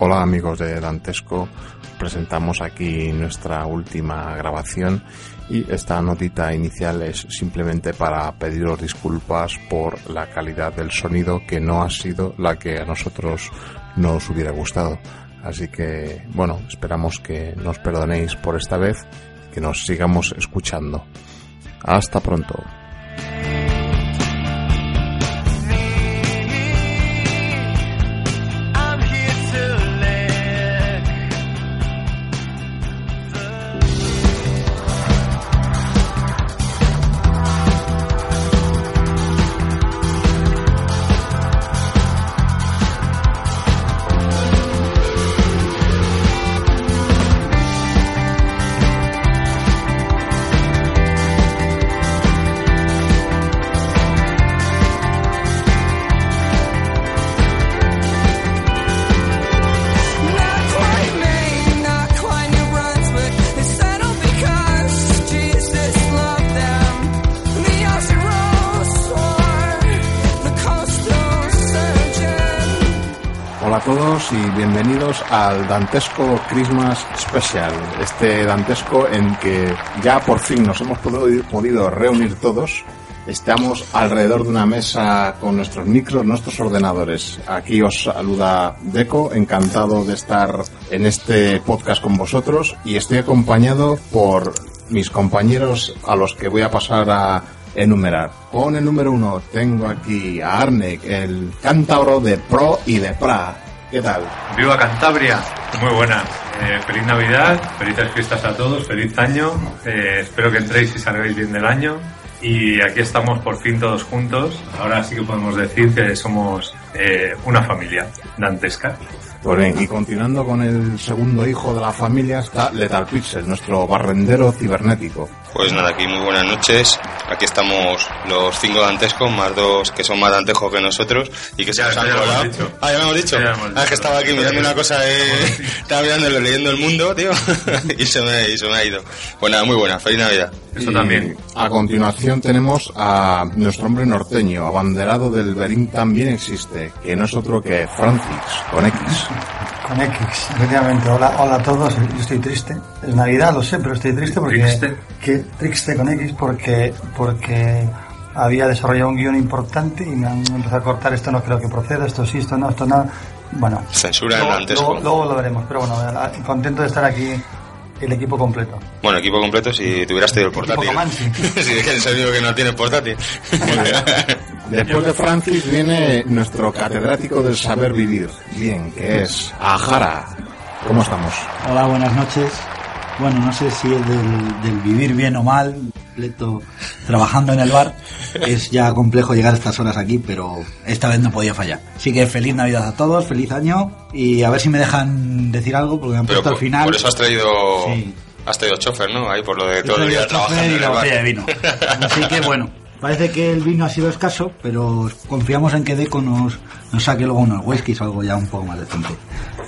Hola amigos de Dantesco, presentamos aquí nuestra última grabación y esta notita inicial es simplemente para pediros disculpas por la calidad del sonido que no ha sido la que a nosotros nos hubiera gustado. Así que, bueno, esperamos que nos perdonéis por esta vez, que nos sigamos escuchando. Hasta pronto. Al Dantesco Christmas Special. Este Dantesco en que ya por fin nos hemos podido, reunir todos. Estamos alrededor de una mesa con nuestros micros, nuestros ordenadores. Aquí os saluda Deco, encantado de estar en este podcast con vosotros y estoy acompañado por mis compañeros a los que voy a pasar a enumerar. Con el número uno tengo aquí a Arnek, el cántabro de Pro y de Pra. ¿Qué tal? ¡Viva Cantabria! Muy buena. Eh, feliz Navidad, felices fiestas a todos, feliz año. Eh, espero que entréis y salgáis bien del año. Y aquí estamos por fin todos juntos. Ahora sí que podemos decir que somos eh, una familia dantesca. Pues bien, y continuando con el segundo hijo de la familia está Lethal Pixel, nuestro barrendero cibernético. Pues nada, aquí muy buenas noches. Aquí estamos los cinco dantescos, más dos que son más dantejos que nosotros y que se Ya, nos ya han lo hemos colado. dicho. Ah, ya lo hemos dicho. Ya Ah, es que estaba aquí mirando una cosa, eh, estaba mirando, leyendo el mundo, tío, y se me, y se me ha ido. Pues nada, muy buena, feliz Navidad. Eso Y también. A continuación tenemos a nuestro hombre norteño, abanderado del Berín también existe, que no es otro que Francis, con X. Con X, efectivamente. Hola, hola a todos. Yo estoy triste. Es Navidad, lo sé, pero estoy triste porque. ¿Triste? Que, triste con X porque, porque había desarrollado un guion importante y me han empezado a cortar. Esto no creo que proceda, esto sí, esto no, esto no. Bueno, Censura en luego, luego, luego lo veremos. Pero bueno, contento de estar aquí el equipo completo. Bueno, equipo completo si tuvieras tenido el Equipo portátil. Comanche. sí, es que es el único que no tiene portátil. Después de Francis viene nuestro catedrático del saber vivir, bien, que es Ajara. ¿Cómo estamos? Hola, buenas noches. Bueno, no sé si es del, del vivir bien o mal, completo trabajando en el bar. Es ya complejo llegar a estas horas aquí, pero esta vez no podía fallar. Así que feliz Navidad a todos, feliz año y a ver si me dejan decir algo porque me han Pero puesto por, al final. por eso has traído, Sí. has traído chofer, ¿no? Ahí por lo de todo el día trabajando y en la el bar. botella de vino. Así que bueno, parece que el vino ha sido escaso, pero confiamos en que Deco nos, nos saque luego unos whiskies o algo ya un poco más decente.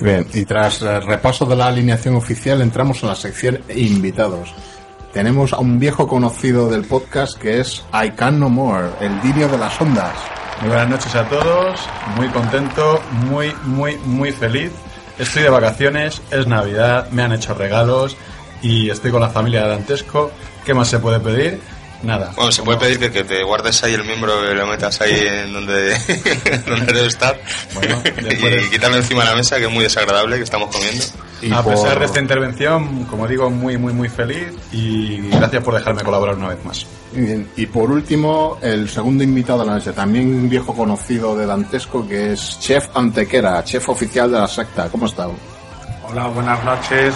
Bien, y tras el repaso de la alineación oficial entramos en la sección invitados. Tenemos a un viejo conocido del podcast que es I Can No More, el dirio de las ondas. Muy buenas noches a todos, muy contento, muy, muy, muy feliz. Estoy de vacaciones, es Navidad, me han hecho regalos y estoy con la familia de Dantesco. ¿Qué más se puede pedir? Nada. Bueno, se puede pedir que, que te guardes ahí el miembro y lo metas ahí en donde, donde debe estar. Bueno, y quitarlo encima de la mesa, que es muy desagradable, que estamos comiendo. Y a por- pesar de esta intervención, como digo, muy, muy, muy feliz y gracias por dejarme colaborar una vez más. Muy bien. Y por último, el segundo invitado de la noche, también un viejo conocido de Dantesco, que es Chef Antequera, chef oficial de la secta. ¿Cómo está? Hola, buenas noches.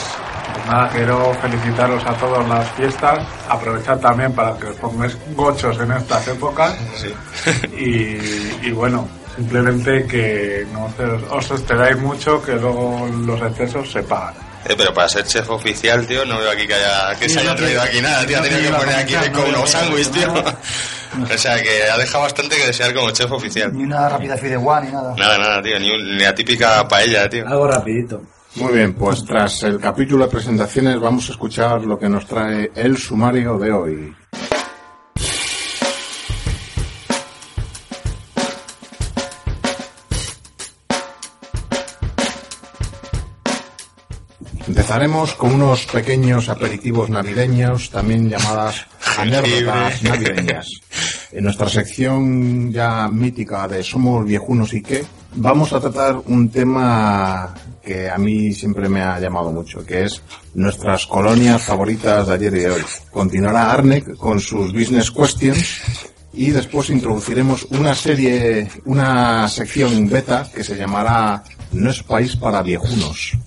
Pues nada, quiero felicitaros a todos las fiestas. Aprovechar también para que os pongáis gochos en estas épocas. Y, y bueno, simplemente que no os, os excederáis mucho, que luego los excesos se pagan. Eh, pero para ser chef oficial, tío, no veo aquí que, haya, que se haya traído aquí nada, tío. Ha tenido que poner aquí con unos sándwiches, tío. O sea, que ha dejado bastante que desear como chef oficial. Ni una rápida fideuá ni nada. Nada, nada, tío. Ni, un- ni la típica paella, tío. Algo rapidito. Muy bien, pues tras el capítulo de presentaciones vamos a escuchar lo que nos trae el sumario de hoy. Empezaremos con unos pequeños aperitivos navideños, también llamadas anécdotas navideñas. En nuestra sección ya mítica de Somos viejunos y qué, vamos a tratar un tema que a mí siempre me ha llamado mucho, que es nuestras colonias favoritas de ayer y de hoy. Continuará Arnek con sus business questions y después introduciremos una serie, una sección beta que se llamará No es país para viejunos.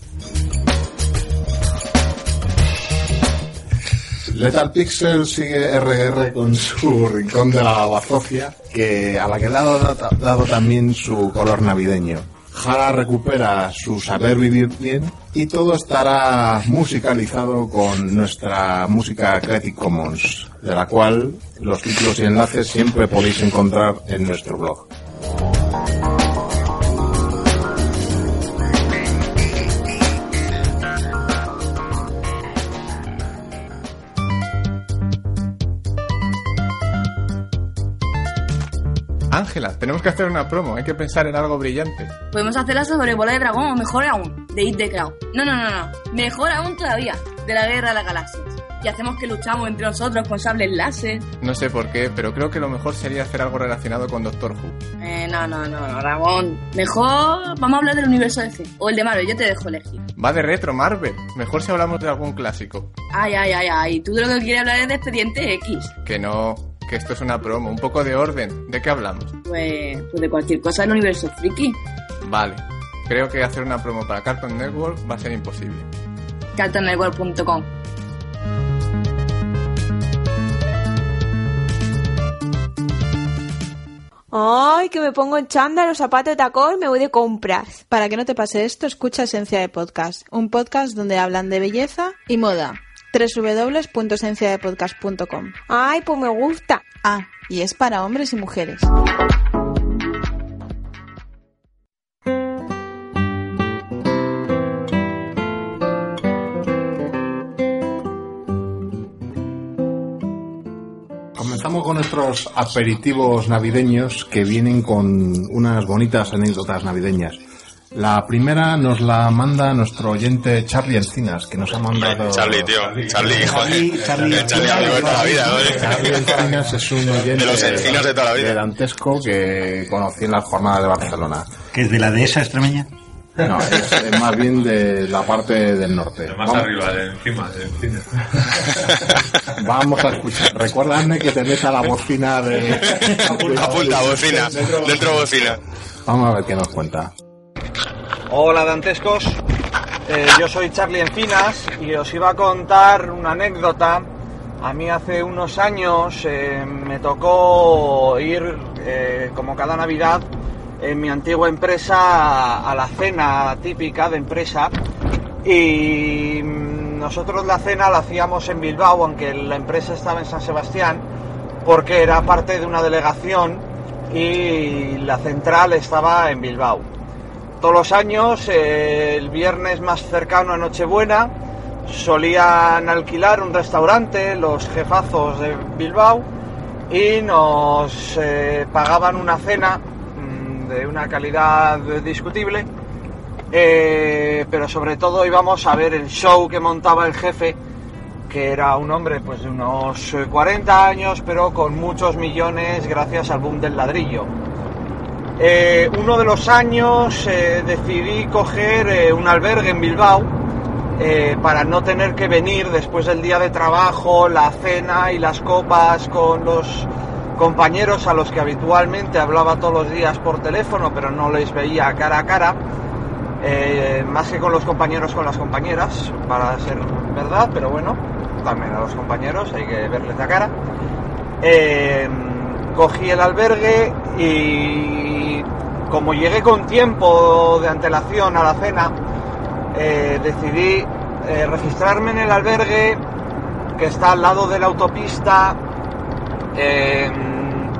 Lethal Pixel sigue RR con su rincón de la bazofia, que a la que le ha dado, dado también su color navideño. Jara recupera su saber vivir bien y todo estará musicalizado con nuestra música Creative Commons, de la cual los títulos y enlaces siempre podéis encontrar en nuestro blog. Ángela, tenemos que hacer una promo, hay que pensar en algo brillante. Podemos hacerla sobre Bola de Dragón o mejor aún, de Hit the Cloud. No, no, no, no. Mejor aún todavía, de la Guerra de las Galaxias. Y hacemos que luchamos entre nosotros con sables láser. No sé por qué, pero creo que lo mejor sería hacer algo relacionado con Doctor Who. Eh, no, no, no, no, Ramón. Mejor vamos a hablar del universo DC. O el de Marvel, yo te dejo elegir. Va de retro, Marvel. Mejor si hablamos de algún clásico. Ay, ay, ay, ay. Tú de lo que quieres hablar es de Expediente X. Que no, que esto es una promo, un poco de orden. ¿De qué hablamos? Pues, pues de cualquier cosa del universo friki. Vale. Creo que hacer una promo para Cartoon Network va a ser imposible. cartoonnetwork.com Ay, que me pongo en chándal, los zapatos de tacón me voy de compras. Para que no te pase esto, escucha Esencia de Podcast, un podcast donde hablan de belleza y moda. www.esenciadepodcast.com Ay, pues me gusta. Ah, y es para hombres y mujeres. Comenzamos con nuestros aperitivos navideños que vienen con unas bonitas anécdotas navideñas. La primera nos la manda nuestro oyente Charlie Encinas, que nos ha mandado... Charlie, tío. Charlie, joder. Charlie, Charlie amigo de toda la vida. Charlie Encinas es un oyente De los encinas de toda la vida. de dantesco que conocí en las jornadas de Barcelona. que es de la dehesa extremeña. No, es, es más bien de la parte del norte. Pero más Vamos- arriba, de encima, de encima. Vamos a escuchar. Recuérdame que te meta la bocina de... Apunta, bocina. Dentro bocina. Vamos a ver qué nos cuenta. Hola dantescos, Eh, yo soy Charlie Encinas y os iba a contar una anécdota. A mí hace unos años eh, me tocó ir, eh, como cada Navidad, en mi antigua empresa a, la cena típica de empresa y mm, nosotros la cena la hacíamos en Bilbao, aunque la empresa estaba en San Sebastián, porque era parte de una delegación y la central estaba en Bilbao. Todos los años, eh, el viernes más cercano a Nochebuena, solían alquilar un restaurante, los jefazos de Bilbao, y nos eh, pagaban una cena mm, de una calidad discutible, eh, pero sobre todo íbamos a ver el show que montaba el jefe, que era un hombre pues de unos eh, 40 años, pero con muchos millones gracias al boom del ladrillo. Eh, uno de los años eh, decidí coger eh, un albergue en Bilbao para no tener que venir después del día de trabajo, la cena y las copas con los compañeros a los que habitualmente hablaba todos los días por teléfono, pero no les veía cara a cara, más que con los compañeros, con las compañeras, para ser verdad, pero bueno, también a los compañeros hay que verles la cara. Cogí el albergue y como llegué con tiempo de antelación a la cena, eh, decidí eh, registrarme en el albergue que está al lado de la autopista eh,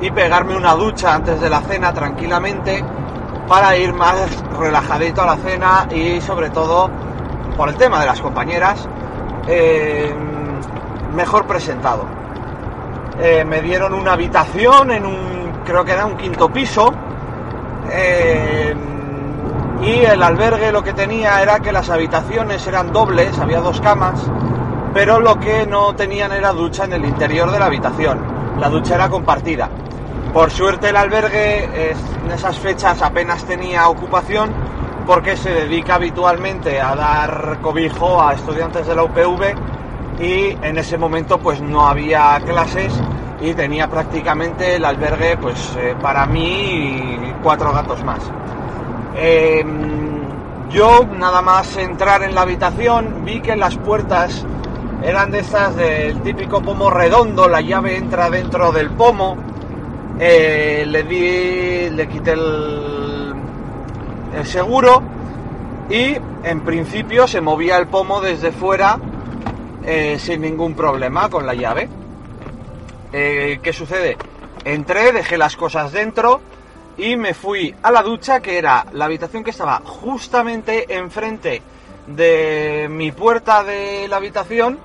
y pegarme una ducha antes de la cena tranquilamente para ir más relajadito a la cena y sobre todo por el tema de las compañeras mejor presentado. Eh, me dieron una habitación en un, creo que era un quinto piso. Eh, y el albergue lo que tenía era que las habitaciones eran dobles, había dos camas, pero lo que no tenían era ducha en el interior de la habitación. La ducha era compartida. Por suerte el albergue en esas fechas apenas tenía ocupación porque se dedica habitualmente a dar cobijo a estudiantes de la UPV y en ese momento pues no había clases y tenía prácticamente el albergue pues eh, para mí y cuatro gatos más. Eh, yo nada más entrar en la habitación vi que las puertas eran de estas del típico pomo redondo, la llave entra dentro del pomo, eh, le di, le quité el, el seguro y en principio se movía el pomo desde fuera eh, sin ningún problema con la llave. Eh, ¿Qué sucede? Entré, dejé las cosas dentro y me fui a la ducha, que era la habitación que estaba justamente enfrente de mi puerta de la habitación,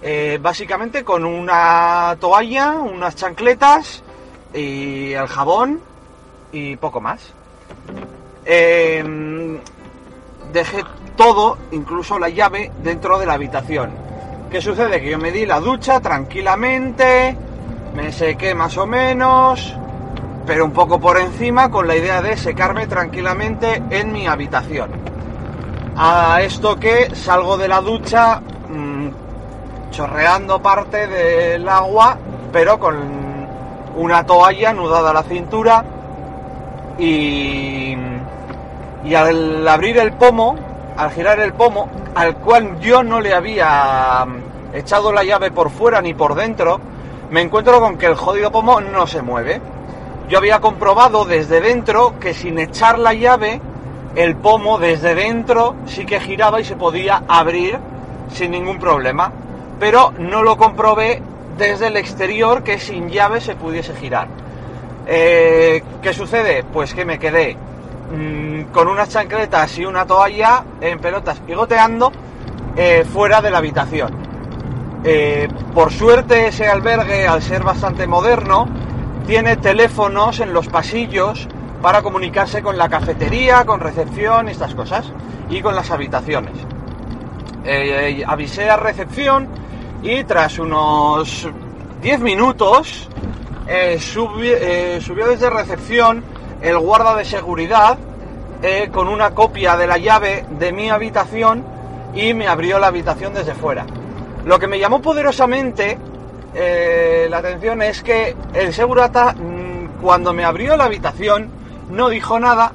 eh, básicamente con una toalla, unas chancletas y el jabón y poco más. Em, dejé todo, incluso la llave, dentro de la habitación. ¿Qué sucede? Que yo me di la ducha tranquilamente, me sequé más o menos, pero un poco por encima con la idea de secarme tranquilamente en mi habitación. A esto que salgo de la ducha mmm, chorreando parte del agua, pero con una toalla nudada a la cintura y, y al abrir el pomo, al girar el pomo, al cual yo no le había echado la llave por fuera ni por dentro, me encuentro con que el jodido pomo no se mueve. Yo había comprobado desde dentro que sin echar la llave, el pomo desde dentro sí que giraba y se podía abrir sin ningún problema. Pero no lo comprobé desde el exterior que sin llave se pudiese girar. Eh, ¿Qué sucede? Pues que me quedé mmm, con unas chancletas y una toalla en pelotas pigoteando eh, fuera de la habitación. Eh, por suerte ese albergue, al ser bastante moderno, tiene teléfonos en los pasillos para comunicarse con la cafetería, con recepción y estas cosas, y con las habitaciones. Eh, avisé a recepción y tras unos 10 minutos eh, subi, eh, subió desde recepción el guarda de seguridad eh, con una copia de la llave de mi habitación y me abrió la habitación desde fuera. Lo que me llamó poderosamente eh, la atención es que el segurata mmm, cuando me abrió la habitación no dijo nada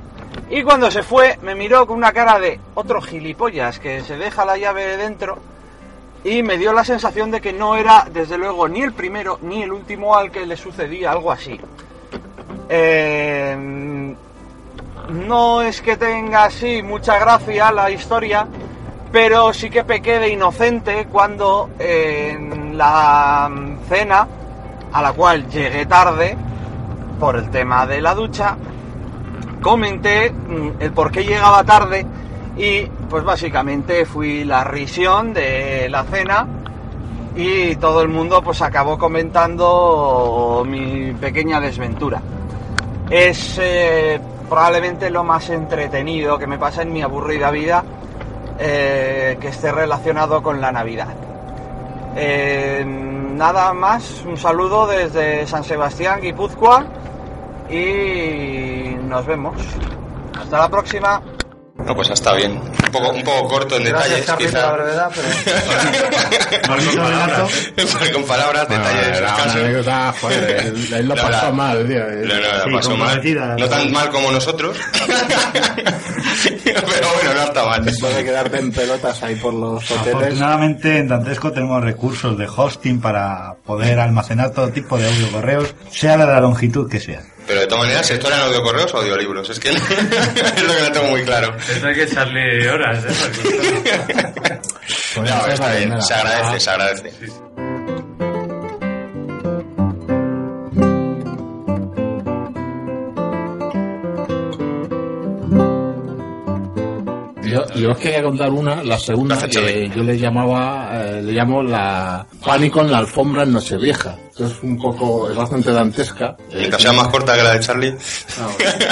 y cuando se fue me miró con una cara de otro gilipollas que se deja la llave dentro y me dio la sensación de que no era desde luego ni el primero ni el último al que le sucedía algo así. Eh, no es que tenga así mucha gracia la historia, pero sí que pequé de inocente cuando en la cena, a la cual llegué tarde por el tema de la ducha, comenté mm, el por qué llegaba tarde y pues básicamente fui la risión de la cena y todo el mundo pues acabó comentando mi pequeña desventura. Es eh, probablemente lo más entretenido que me pasa en mi aburrida vida eh, que esté relacionado con la Navidad. Eh, nada más, un saludo desde San Sebastián, Guipúzcoa y nos vemos. Hasta la próxima. No, pues está bien. Un poco, un poco corto en Gracias, detalles, Charlie, quizá. por la brevedad, pero... con palabras, con palabras, detalles era una escasos. anécdota, joder, él, él lo No, pasó la- mal, tío. No, no, la pasó mal. No tan mal como nosotros. Pero bueno, no está mal. Eso de quedarte en pelotas ahí por los hoteles. Afortunadamente en Dantesco tenemos recursos de hosting para poder almacenar todo tipo de audio correos, sea de la longitud que sea. Pero de todas maneras, ¿esto eran audiocorreos o audiolibros? Es que es lo que no tengo muy claro. Esto hay que echarle horas, ¿eh? No, está bien, se agradece, se agradece. Yo os quería contar una, la segunda que yo le llamaba, eh, le llamo la pánico en la alfombra en Nochevieja. Es un poco, es bastante dantesca. Mientras sea más corta que la de Charlie.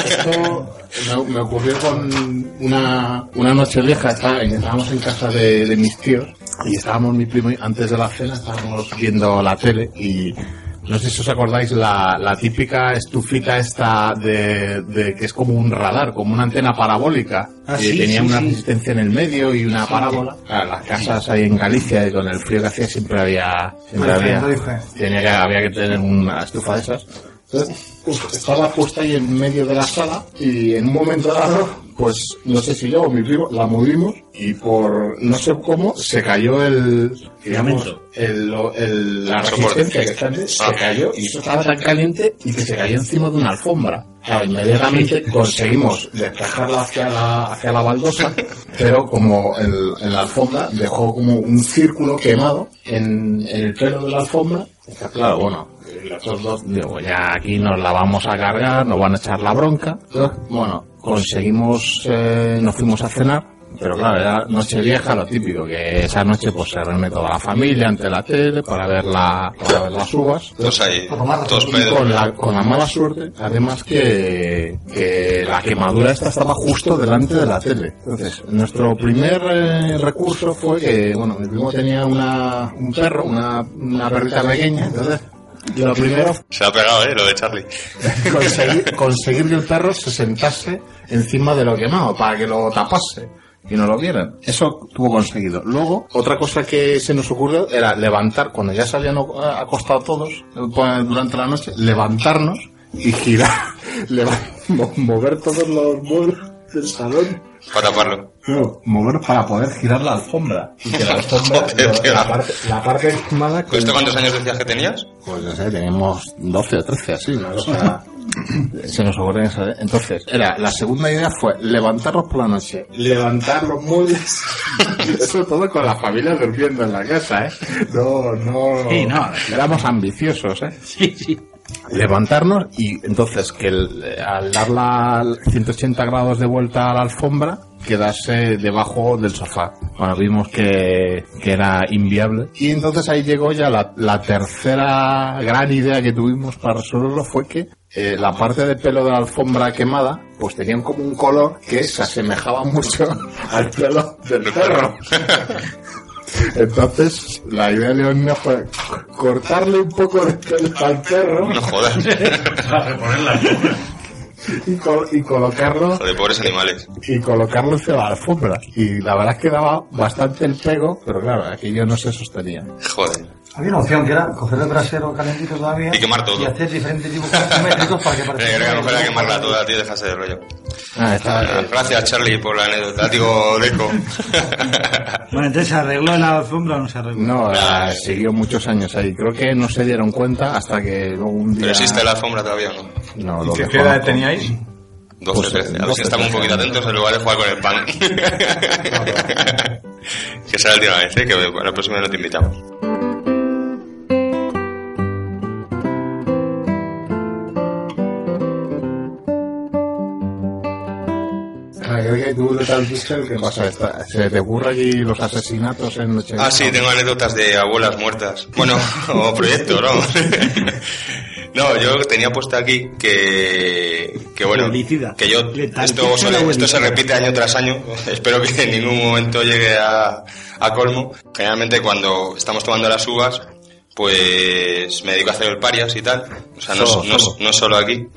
Esto me, me ocurrió con una, una noche vieja, estábamos en casa de, de mis tíos y estábamos mi primo y antes de la cena, estábamos viendo la tele y no sé si os acordáis la, la típica estufita esta de, de que es como un radar, como una antena parabólica, Ah, que sí, tenía sí, una sí. resistencia en el medio y una parábola. Claro, las casas ahí en Galicia y con el frío que hacía siempre había, siempre había, tenía que, había que tener una estufa de esas. Entonces, pues, estaba puesta ahí en medio de la sala y en un momento dado, pues no sé si yo o mi primo la movimos y por no sé cómo se cayó el, digamos, el, lo- el- la resistencia que está antes, se cayó y eso estaba tan caliente y que se cayó encima de una alfombra. Claro, inmediatamente conseguimos despejarla hacia la, hacia la baldosa, pero como el, en la alfombra dejó como un círculo quemado en, en el pelo de la alfombra. Está claro, bueno, los dos, digo, ya aquí nos la vamos a cargar, nos van a echar la bronca. Bueno, conseguimos, eh, nos fuimos a cenar, pero claro, era noche vieja, lo típico, que esa noche pues se reúne toda la familia ante la tele para ver, la, para ver las uvas. Todos ahí, todos Y pedos. con la, con la mala suerte, además que, que la quemadura esta estaba justo delante de la tele. Entonces, nuestro primer eh, recurso fue que, bueno, mi primo tenía una, un perro, una, una perrita pequeña, entonces, lo primero Se ha pegado, ¿eh? Lo de Charlie. conseguir, conseguir que el perro se sentase encima de lo quemado para que lo tapase y no lo vieran. Eso tuvo conseguido. Luego, otra cosa que se nos ocurrió era levantar, cuando ya se habían o- acostado todos eh, durante la noche, levantarnos y girar, mover todos los muebles del salón. Para taparlo. No, mover para poder girar la alfombra. Y que la alfombra, Joder, la parte, la parte quemada con- ¿Esto cuántos años decías que tenías? pues no sé, teníamos 12 o 13 así. Se nos ocurre esa... Entonces, era, la segunda idea fue levantarnos por la noche, levantar los muebles, eso todo con la familia durmiendo en la casa, ¿eh? No, no... Sí, no. Éramos ambiciosos, ¿eh? Sí, sí. Levantarnos y entonces que el- al dar la 180 grados de vuelta a la alfombra, quedarse debajo del sofá. Bueno, vimos que, que era inviable. Y entonces ahí llegó ya la, la tercera gran idea que tuvimos para resolverlo fue que eh, la parte del pelo de la alfombra quemada, pues tenían como un color que se asemejaba mucho al pelo del perro. Entonces, la idea de Leonina fue cortarle un poco de pelo al perro No jodas. y, col- y colocarlo Joder, pobres animales. y colocarlo de la alfombra. Y la verdad es que daba bastante el pego, pero claro, aquello no se sostenía. Joder. Había una opción que era coger el brasero calentito todavía Y quemar todo. y hacer diferentes dibujos geométricos para que Creo pareciera que a lo mejor hay que quemarla toda, tío, dejarse de rollo. Ah, está, Ah, Gracias, Charlie, por la anécdota. Digo, Deco. Bueno, entonces se arregló la alfombra o no se arregló. no, eh, siguió muchos años ahí. Creo que no se dieron cuenta hasta que luego un día... ¿Pero existe la alfombra todavía no? No, lo ¿Qué, edad teníais? 12, Pues, 13. A ver 12, si estamos un 13. poquito atentos en lugar de jugar con el pan. que será la última vez, ¿eh? que para la próxima no te invitamos. De ¿qué pasa? Está- ¿Se te ocurre aquí los asesinatos en noche? Ah, sí, tengo anécdotas de abuelas muertas. Bueno, o proyectos, ¿no? No, yo tenía puesto aquí que, que bueno, Publicidad. que yo, esto, ¿Qué es suele- la esto se repite año tras año, espero que en ningún momento llegue a, a colmo. Generalmente cuando estamos tomando las uvas, pues me dedico a hacer el parias y tal, o sea, no, Solo, no, solo. no solo aquí.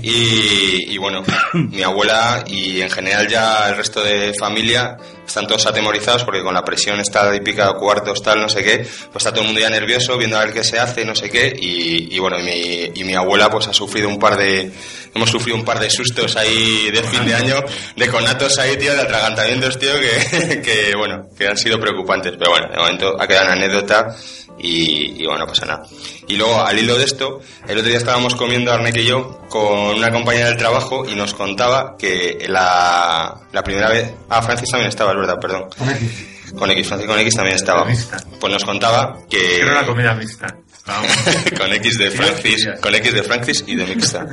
Y, y bueno, mi abuela y en general ya el resto de familia están todos atemorizados porque con la presión está típica cuartos, tal, no sé qué, pues está todo el mundo ya nervioso viendo a ver qué se hace, no sé qué. Y, y bueno, y mi, y mi abuela pues ha sufrido un par de, hemos sufrido un par de sustos ahí de fin de año, de conatos ahí, tío, de atragantamientos, tío, que, que bueno, que han sido preocupantes. Pero bueno, de momento ha quedado una anécdota y, y bueno, no pasa nada. Y luego, al hilo de esto, el otro día estábamos comiendo Arnek y yo con una compañera del trabajo y nos contaba que la, la primera vez... Ah, Francis también estaba, es verdad, perdón. Con X. Con X, Francis con X también estaba. Pues nos contaba que... Quiero una comida mixta. con X de Francis, con X de Francis y de mixta.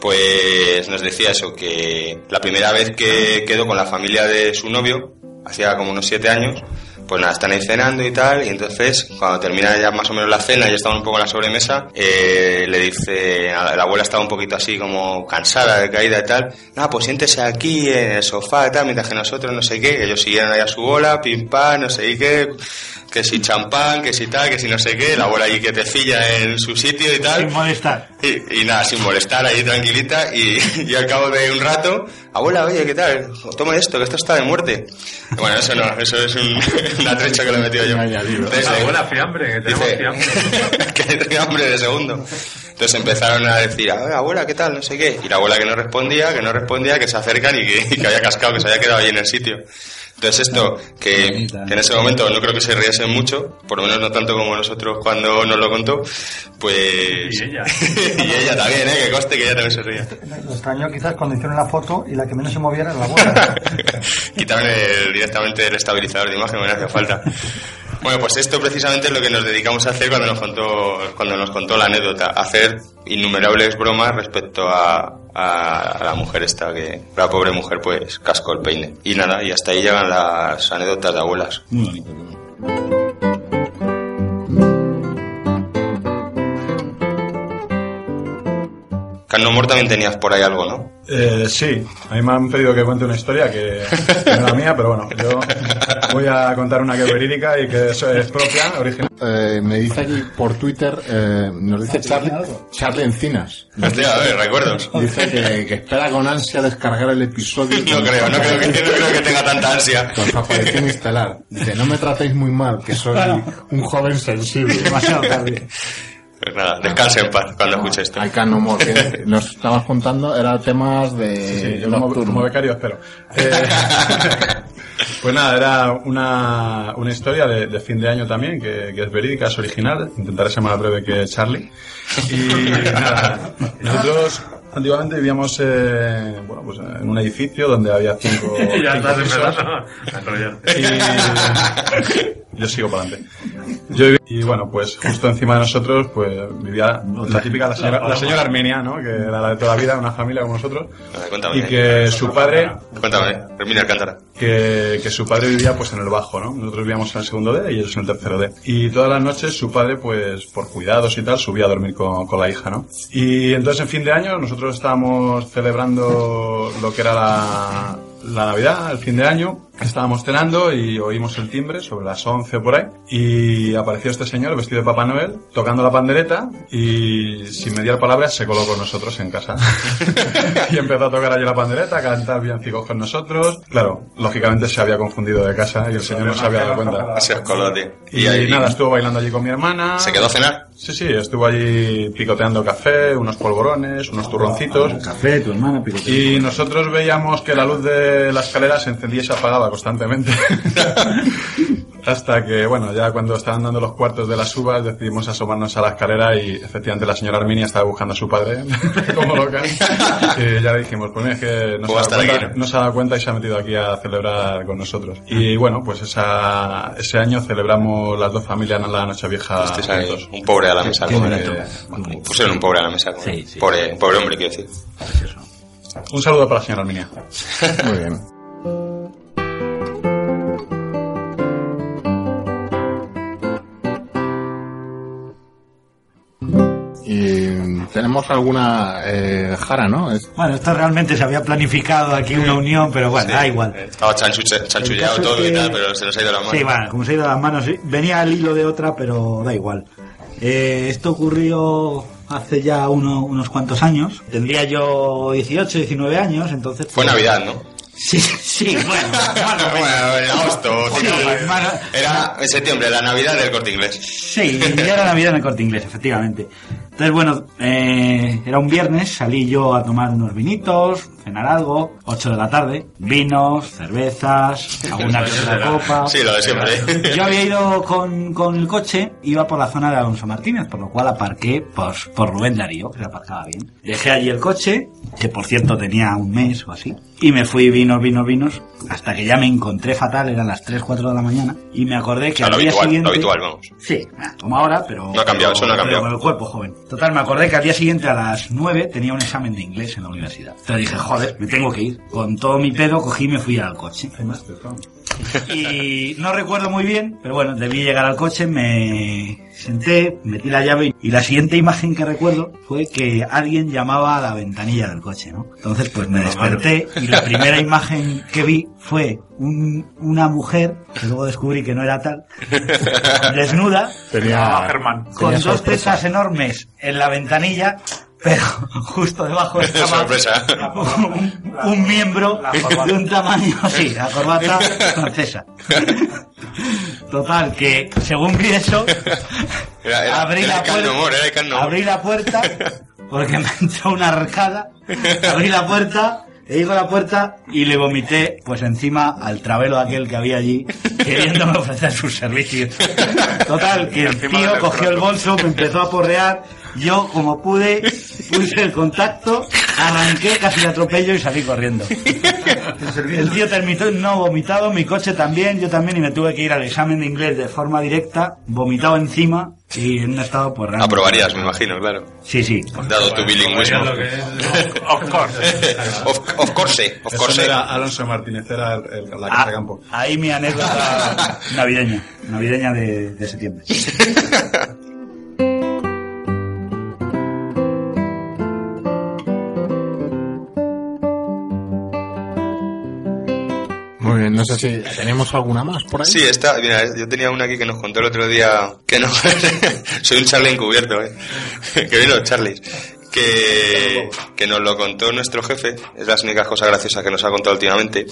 Pues nos decía eso, que la primera vez que quedó con la familia de su novio, hacía como unos siete años, pues nada, están ahí cenando y tal, y entonces cuando termina ya más o menos la cena, ya estaban un poco en la sobremesa, eh, le dice, la abuela estaba un poquito así como cansada de caída y tal, nada, pues siéntese aquí en el sofá y tal, mientras que nosotros no sé qué, ellos siguieron ahí a su bola, pim pam, no sé qué, que si champán, que si tal, que si no sé qué, la abuela ahí que te filla en su sitio y tal. Sin molestar. Y, y nada, sin molestar, ahí tranquilita, y, y al cabo de un rato, abuela, oye, ¿qué tal? Toma esto, que esto está de muerte. Bueno, eso no, eso es un, una trecha que le he metido yo. Entonces, buena fiambre, que tenemos Dice- fiambre. que tenía hambre de segundo. Entonces empezaron a decir, a ver, abuela, ¿qué tal? No sé qué. Y la abuela que no respondía, que no respondía, que se acercan y que, y que había cascado, que se había quedado ahí en el sitio. Entonces esto, que, que en ese momento no creo que se riesen mucho, por lo menos no tanto como nosotros cuando nos lo contó, pues... Y ella. y ella también, ¿eh? Que coste que ella también se ría. Lo extrañó quizás cuando hicieron la foto y la que menos se moviera era la abuela. Quitaron el- directamente el estabilizador de imagen, no hacía falta. Bueno, pues esto precisamente es lo que nos dedicamos a hacer cuando nos contó, cuando nos contó la anécdota, hacer innumerables bromas respecto a, a, la mujer esta, que la pobre mujer pues cascó el peine. Y nada, y hasta ahí llegan las anécdotas de abuelas. Muy. Carno Mor también tenías por ahí algo, ¿no? Eh, sí, a mí me han pedido que cuente una historia que, que no es la mía, pero bueno, yo voy a contar una que es verídica y que eso es propia, original. Eh, me dice aquí por Twitter, eh, nos dice Charlie, Charlie Encinas. Hostia, a ver, recuerdos. Dice que, que espera con ansia descargar el episodio. No creo, no creo que, no creo que tenga tanta ansia. Con su aparición estelar. Dice, no me tratéis muy mal, que soy un joven sensible. Demasiado tarde. Pues nada, descanse en paz cuando escuche esto. Hay no more. que Nos estabas contando, era temas de Sí, yo como, nocturno. como becario espero. Eh, pues nada, era una, una historia de, de fin de año también, que, que es verídica, es original. Intentaré ser más breve que Charlie. Y nada, nosotros antiguamente vivíamos eh, bueno, pues en un edificio donde había cinco, ya cinco estás pisos. empezando. Y yo sigo para adelante. Yo viví- y bueno, pues justo encima de nosotros pues vivía la típica, la señora, la señora Armenia, ¿no? Que era la de toda la vida, una familia como nosotros. Vale, cuéntame. Y que su padre Cuéntame, Herminia Alcántara. que, que su padre vivía pues en el bajo, ¿no? Nosotros vivíamos en el segundo D y ellos en el tercero D. Y todas las noches su padre, pues por cuidados y tal, subía a dormir con, con la hija, ¿no? Y entonces en fin de año nosotros estábamos celebrando lo que era la, la Navidad, el fin de año. Estábamos cenando y oímos el timbre sobre las 11 o por ahí. Y apareció este señor vestido de Papá Noel, tocando la pandereta y sin mediar palabras se coló con nosotros en casa. y empezó a tocar allí la pandereta, a cantar villancicos con nosotros. Claro, lógicamente se había confundido de casa y el señor no se había dado cuenta. Se coló, tío. Y, ahí- nada, estuvo bailando allí con mi hermana. ¿Se quedó a cenar? Sí, sí, estuvo allí picoteando café, unos polvorones, unos turroncitos. Café, tu hermana. Y nosotros veíamos que la luz de la escalera se encendía y se apagaba constantemente. Hasta que, bueno, ya cuando estaban dando los cuartos de las uvas decidimos asomarnos a la escalera y efectivamente la señora Arminia estaba buscando a su padre, como loca. Y ya le dijimos, pues mira, es que no se, Puedo ha estar dado aquí, cuenta, ¿no? se ha dado cuenta y se ha metido aquí a celebrar con nosotros. Y bueno, pues esa, ese año celebramos las dos familias en la Nochevieja Este juntos. un pobre a la mesa. Que- pusieron un pobre a la mesa. como- Sí, sí. Pobre, pobre hombre, quiero decir. Un saludo para la señora Arminia. Muy bien. Tenemos alguna eh, jara, ¿no? Es- Bueno, esto realmente se había planificado aquí una unión, pero bueno, da igual. Estaba chanchulleado El caso todo y tal, pero se nos ha ido la mano. Sí, bueno, como se ha ido las manos, sí. venía al hilo de otra, pero da igual. Eh, esto ocurrió hace ya uno- unos cuantos años. Tendría yo 18, 19 años, entonces... Fue Navidad, ¿no? Sí, sí, bueno. Bueno, en agosto. Sí, Era en septiembre, la Navidad del corte inglés. Sí, ya era Navidad en el corte inglés, efectivamente. Entonces, bueno, eh, era un viernes, salí yo a tomar unos vinitos, cenar algo, 8 de la tarde, vinos, cervezas, alguna que otra copa. Sí, lo de siempre. Yo había ido con, con el coche, iba por la zona de Alonso Martínez, por lo cual aparqué pues, por Rubén Darío, que se aparcaba bien. Dejé allí el coche, que por cierto tenía un mes o así. Y me fui vinos, vinos, vinos, hasta que ya me encontré fatal, eran las 3, 4 de la mañana, y me acordé que O sea, al lo día habitual, siguiente... lo habitual, vamos. Sí, como ahora, pero... No ha cambiado, eso no ha cambiado. con el cuerpo joven. Total, me acordé que al día siguiente a las 9 tenía un examen de inglés en la universidad. Entonces dije, joder, me tengo que ir. Con todo mi pedo cogí y me fui al coche. Y no recuerdo muy bien, pero bueno, debí llegar al coche, me senté, metí la llave y la siguiente imagen que recuerdo fue que alguien llamaba a la ventanilla del coche, ¿no? Entonces pues me desperté y la primera imagen que vi fue un- una mujer, que luego descubrí que no era tal, desnuda, Tenía- con tenía dos tetas enormes en la ventanilla, pero justo debajo estaba Sorpresa. un, un miembro de un tamaño así, la corbata francesa. Total, que según vi eso, Era, era, abrí, era la puerta, abrí la porque me entró una arcada, abrí la puerta, le digo la puerta y le vomité pues encima al travelo aquel que había allí queriéndome ofrecer sus servicios. Total, que el tío cogió el bolso, me empezó a porrear, yo como pude puse el contacto, arranqué, casi le atropello y salí corriendo. El tío terminó no vomitado, mi coche también, yo también y me tuve que ir al examen de inglés de forma directa, vomitado encima y en un estado pues realmente- Aprobarías, me imagino, claro. Sí, sí. Dado tu bilingüismo. Of course. of, of course, of Eso course. no era Alonso Martínez, era el- el- la Ah, campo. ahí mi anécdota navideña, navideña de, de septiembre. tenemos alguna más por ahí. Sí, esta, mira, yo tenía una aquí que nos contó el otro día, que no, soy un Charlie encubierto, eh, que vienen los Charlies, que, que nos lo contó nuestro jefe, es las únicas cosas graciosas que nos ha contado últimamente,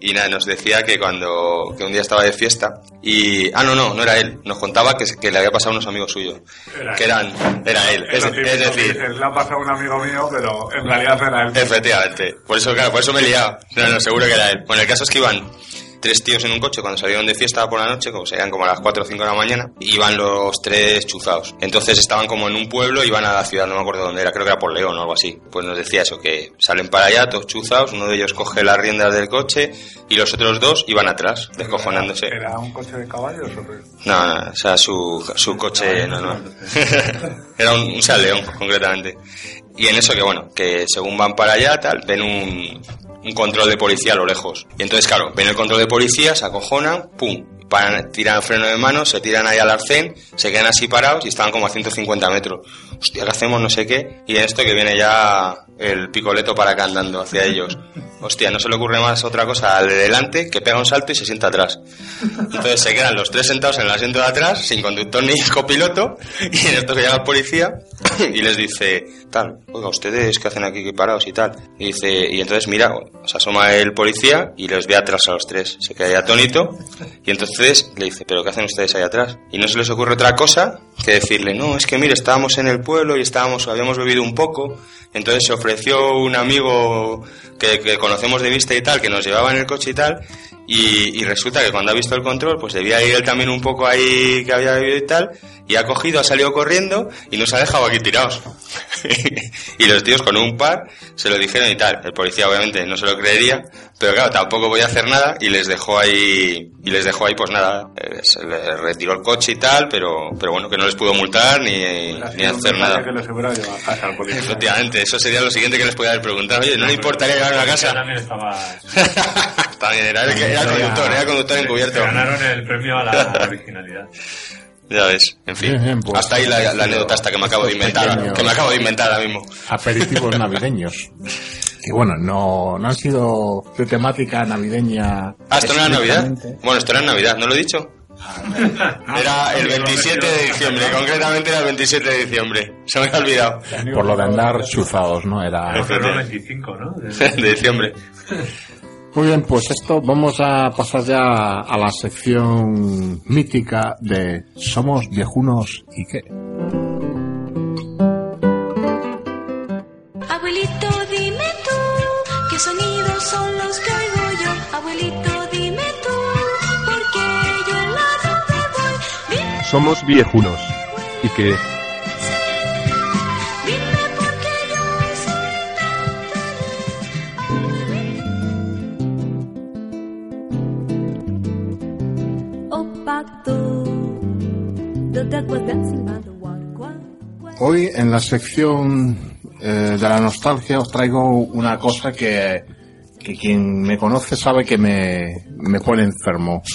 y nada, nos decía que cuando, que un día estaba de fiesta, y, ah, no, no, no era él, nos contaba que, que le había pasado a unos amigos suyos, Era que eran, era él, Es es, es decir, le ha pasado a un amigo mío, pero en realidad era él. Efectivamente. Por eso, claro, por eso me he liado. No, no, seguro que era él. Bueno, el caso es que iban tres tíos en un coche cuando salieron de fiesta por la noche, como serían como a las 4 o 5 de la mañana, iban los tres chuzados. Entonces estaban como en un pueblo iban a la ciudad, no me acuerdo dónde era, creo que era por León o algo así. Pues nos decía eso, que salen para allá todos chuzados, uno de ellos coge las riendas del coche y los otros dos iban atrás, descojonándose. ¿Era un coche de caballos o qué? No, no, o sea, su, su coche normal. Era un, un Seat León, concretamente. Y en eso que, bueno, que según van para allá, tal, ven un, un control de policía a lo lejos. Y entonces, claro, ven el control de policía, se acojonan, pum, tiran freno de mano, se tiran ahí al arcén, se quedan así parados y estaban como a 150 metros. Hostia, ¿qué hacemos? No sé qué. Y esto que viene ya el picoleto para acá andando hacia ellos. Hostia, no se le ocurre más otra cosa al de delante que pega un salto y se sienta atrás. Entonces se quedan los tres sentados en el asiento de atrás, sin conductor ni copiloto, y en esto que llega el policía y les dice, tal, oiga, ¿ustedes qué hacen aquí parados y tal? Y dice, y entonces mira, se asoma el policía y les ve atrás a los tres. Se queda ahí atónito, y entonces le dice, ¿pero qué hacen ustedes ahí atrás? Y no se les ocurre otra cosa que decirle, no, es que mire, estábamos en el pueblo y estábamos, habíamos bebido un poco, entonces se ofreció un amigo que, conocemos de vista y tal, que nos llevaba en el coche y tal, y, y resulta que cuando ha visto el control, pues debía ir él también un poco ahí que había bebido y tal, y ha cogido, ha salido corriendo y nos ha dejado aquí tirados. y los tíos con un par se lo dijeron y tal. El policía obviamente no se lo creería, pero claro, tampoco voy a hacer nada y les dejó ahí, y les dejó ahí pues nada, eh, se le retiró el coche y tal, pero, pero bueno, que no les pudo multar ni, ni hacer nada. que les policía. Efectivamente, eso sería lo siguiente que les podía haber preguntado. Oye, ¿no le importaría llevarlo a casa? También estaba... También era, el era el conductor, era conductor encubierto. Ganaron el premio a la originalidad. Ya ves, en fin. Pues, Hasta ahí la, la anécdota hasta que me acabo de inventar, pequeños- que me acabo de inventar ahora mismo. aperitivos navideños. Que bueno, no, no han sido de temática navideña. Ah, esto no era Navidad. Bueno, esto era Navidad, ¿no lo he dicho? Era el 27 de diciembre, concretamente era el 27 de diciembre. Se me ha olvidado. Por lo de andar chuzados, ¿no? Era. El 25, ¿no? De diciembre. Muy bien, pues esto vamos a pasar ya a la sección mítica de Somos viejunos y qué. Abuelito, dime tú, ¿qué sonidos son los que oigo yo? Abuelito, dime tú, porque yo en la nube voy. Dime, Somos viejunos. ¿Y qué? Hoy en la sección eh, de la nostalgia os traigo una cosa que, que quien me conoce sabe que me, me pone enfermo.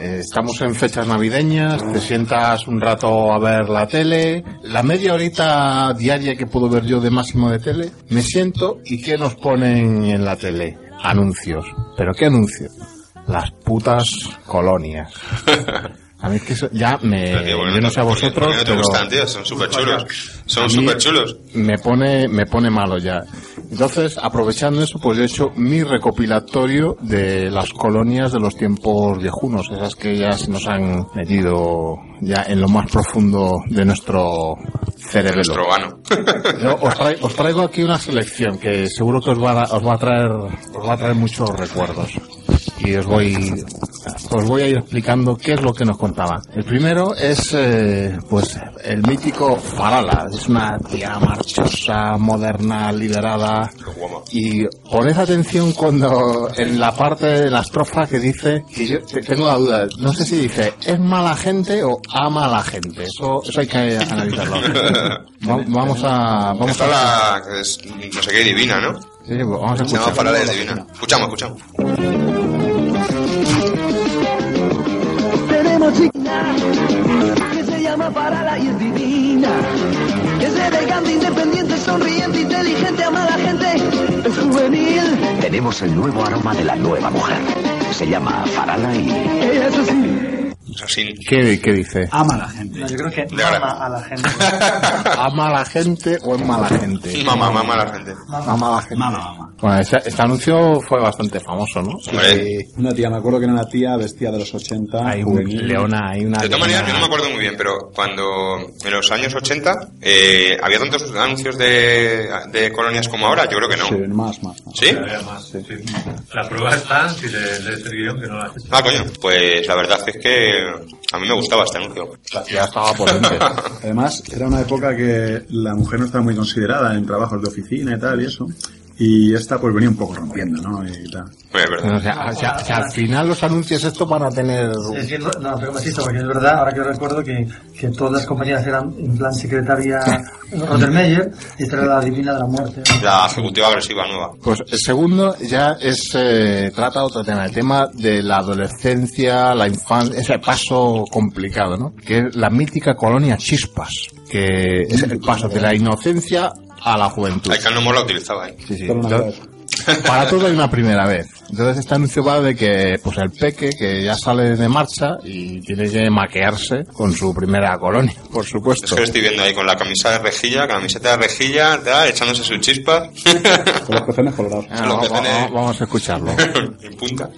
Eh, estamos en fechas navideñas, te sientas un rato a ver la tele, la media horita diaria que puedo ver yo de máximo de tele, me siento y ¿qué nos ponen en la tele? Anuncios. ¿Pero qué anuncios? Las putas colonias. A mí es que eso ya me... Pero qué bueno, yo no sé a ¿por qué- vosotros, por qué no te pero... gustan, tío? Son súper chulos. Son súper chulos. Me pone, me pone malo ya. Entonces, aprovechando eso, pues yo he hecho mi recopilatorio de las colonias de los tiempos viejunos, esas que ya se nos han metido ya en lo más profundo de nuestro vano. Yo os, trai- os traigo aquí una selección que seguro que os va, a, os va a traer, os va a traer muchos recuerdos. Y os voy, os voy a ir explicando qué es lo que nos contaba. El primero es, eh, pues, el mítico Farala. Es una tía marchosa, moderna, liberada. Y poned atención cuando, en la parte de la estrofa que dice, que yo te- tengo la duda, no sé si dice, ¿es mala gente o ama a la gente? Eso, eso hay que analizarlo. Va- vamos a, vamos Esta a la que es no sé qué divina, ¿no? Sí, pues vamos a Se llama escuchar. Farala es divina. Escuchamos, escuchamos. Tenemos chica que se llama Farala y es divina. Que es elegante, independiente, sonriente, inteligente, ama a la gente. Es juvenil. Tenemos el nuevo aroma de la nueva mujer. Se llama Farala y... Ella es así. Así. ¿Qué, qué dice? Ama a la gente. No, yo creo que De ama a la gente. ¿Ama a la gente o es mala gente? Mamá, mamá la gente. Ama a la gente. Bueno, ese- este anuncio fue bastante famoso, ¿no? Hombre. Una tía, me acuerdo que era una tía vestida de los 80. Hay un juvenil. leona, hay una. De todas maneras, yo no me acuerdo muy bien, pero cuando en los años 80 eh, había tantos anuncios de, de colonias como ahora, yo creo que no. Sí, más, más. más. ¿Sí? Más, sí. La prueba está si le lees el guion que no la has hecho. Ah, coño. Pues la verdad es que a mí me gustaba este anuncio. Ya estaba potente. Además, era una época que la mujer no estaba muy considerada en trabajos de oficina y tal y eso. Y esta pues venía un poco rompiendo, ¿no? Y tal. O sea, o sea, o sea, al final los anuncios estos van a tener... Es que no, no, pero machista, porque es verdad, ahora que recuerdo que, que todas las compañías eran en plan secretaria Rottermeyer y esta era la divina de la muerte. La ejecutiva agresiva nueva. Pues el segundo ya es eh, trata otro tema, el tema de la adolescencia, la infancia, ese paso complicado, ¿no? Que es la mítica colonia Chispas, que es el paso de la inocencia a la juventud. El Cano la utilizaba, ¿eh? Sí, sí. Entonces, para todo hay una primera vez. Entonces este anuncio va de que pues el peque que ya sale de marcha y tiene que maquearse con su primera colonia, por Es supuesto. que lo estoy viendo ahí con la camisa de rejilla, camiseta de rejilla, echándose su chispa. Con los pezones colorados. Ah, Los vamos, pezones vamos- vamos a escucharlo. en punta.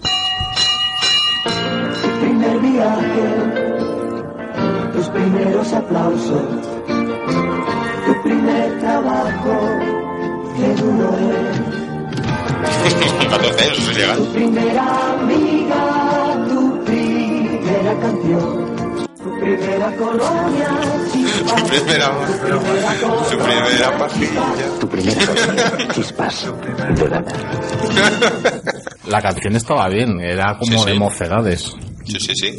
Primer viaje. Tus primeros aplausos. Tu primer trabajo. Qué duro es. Con 14 años, eso es legal. Tu primera amiga. Tu primera canción. Tu primera colonia. Su primera, su primera pastilla. Tu primera. Chispas. De lana. La canción estaba bien, era como Sí, sí. de mocedades. Sí, sí, sí.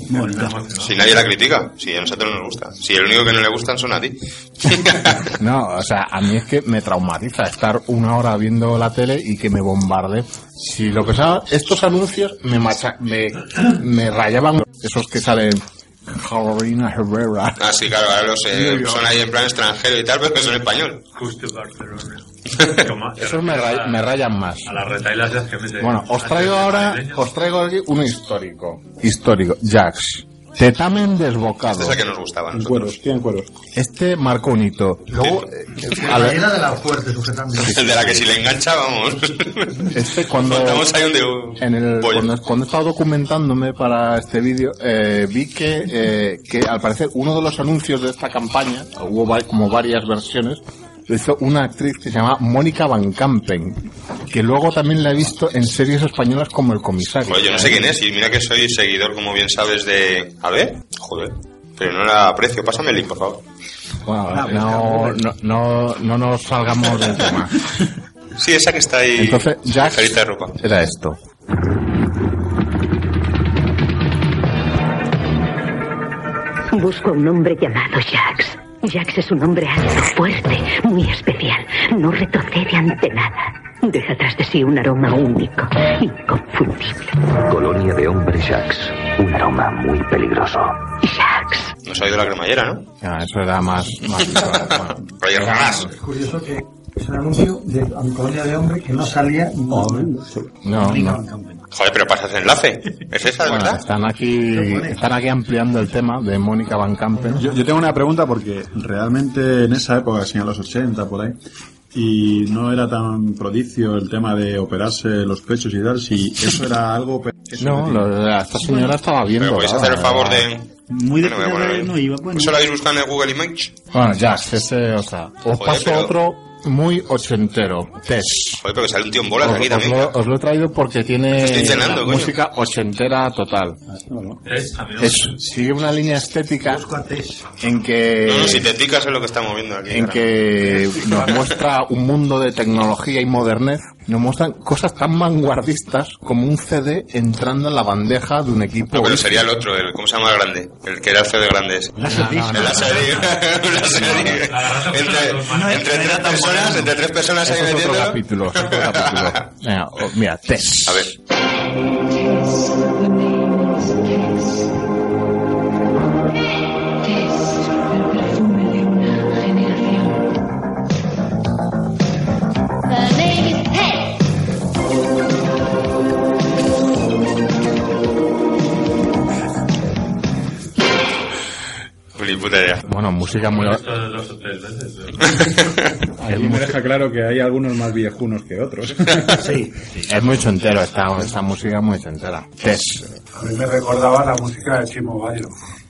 Si nadie la critica, si a nosotros nos gusta. Si el único que no le gustan son a ti. No, o sea, a mí es que me traumatiza estar una hora viendo la tele y que me bombarde. Si lo que sea, estos anuncios me, macha me, me rayaban esos que salen Carolina Herrera. Ah, sí, claro, ahora los eh, son ahí en plan extranjero y tal, pero que son español. Justo Barcelona. Toma, Esos me, ray- me rayan más. A las retailas ya que mete. Bueno, os traigo ahora, os traigo aquí uno histórico. Histórico, Jax. Tetamen desbocado. Este es el que nos gustaba. En cueros, tienen cueros. Este marcó un hito. Luego, eh, a La ver, era de la fuerte. El de la que si le engancha, vamos. este cuando de en el, cuando, cuando estaba documentándome para este vídeo, eh, vi que, eh, que al parecer uno de los anuncios de esta campaña, hubo como varias versiones, lo hizo una actriz que se llama Mónica Van Campen, que luego también la he visto en series españolas como El Comisario. Joder, yo no sé quién es, y mira que soy seguidor, como bien sabes, de... A ver, joder. Pero no la aprecio, pásame el link, por favor. Bueno, no, no, no, no nos salgamos del tema. Sí, esa que está ahí... Entonces, Jax Carita de ropa. era esto. Busco a un hombre llamado Jax. Jax es un hombre alto, fuerte, muy especial. No retrocede ante nada. Deja tras de sí un aroma único, inconfundible. Colonia de hombres Shax. Un aroma muy peligroso. Jax. Nos ha ido la cremallera, ¿no? Ah, eso era más... más Haas. Es curioso que es un anuncio de colonia de hombre que no salía No, no. Joder, pero pasa ese enlace. ¿Es esa, de Bueno, verdad? están aquí, están aquí ampliando el tema de Mónica Van Campen. Yo, yo tengo una pregunta porque realmente en esa época, así en los 80 por ahí, y no era tan prodicio el tema de operarse los pechos y tal, si eso era algo... eso No, lo- esta señora estaba viendo. Pero podéis hacer el favor de... Muy de Bueno, no iba, bueno. ¿Eso lo habéis buscado en el Google Image? Bueno, ya, ese, o sea, os Joder, paso pero- otro muy ochentero, Tess. Joder, pero que sale un tío en bolas Os, aquí os también. lo, os lo he traído porque tiene cenando, la coño. música ochentera total. Es, sigue una línea estética en que No, no, si te ticas es lo que estamos viendo aquí. en que nos muestra un mundo de tecnología y modernez, nos muestran cosas tan vanguardistas como un CD entrando en la bandeja de un equipo. No, pero sería el otro, el, ¿cómo se llama el grande? El que era el CD grande ese. El Laserdisc. El Laserdisc. Entre, entre tres personas, entre tres personas ahí es otro capítulo, otro capítulo. Mira, Tess. A ver. Ni puta idea. Bueno, música muy... Esto dos o tres veces. Allí me deja claro que hay algunos más viejunos que otros. Sí, Es muy ochentero esta, esta música muy ochentera. Tess. A mí me recordaba la música de Chimo Bayo.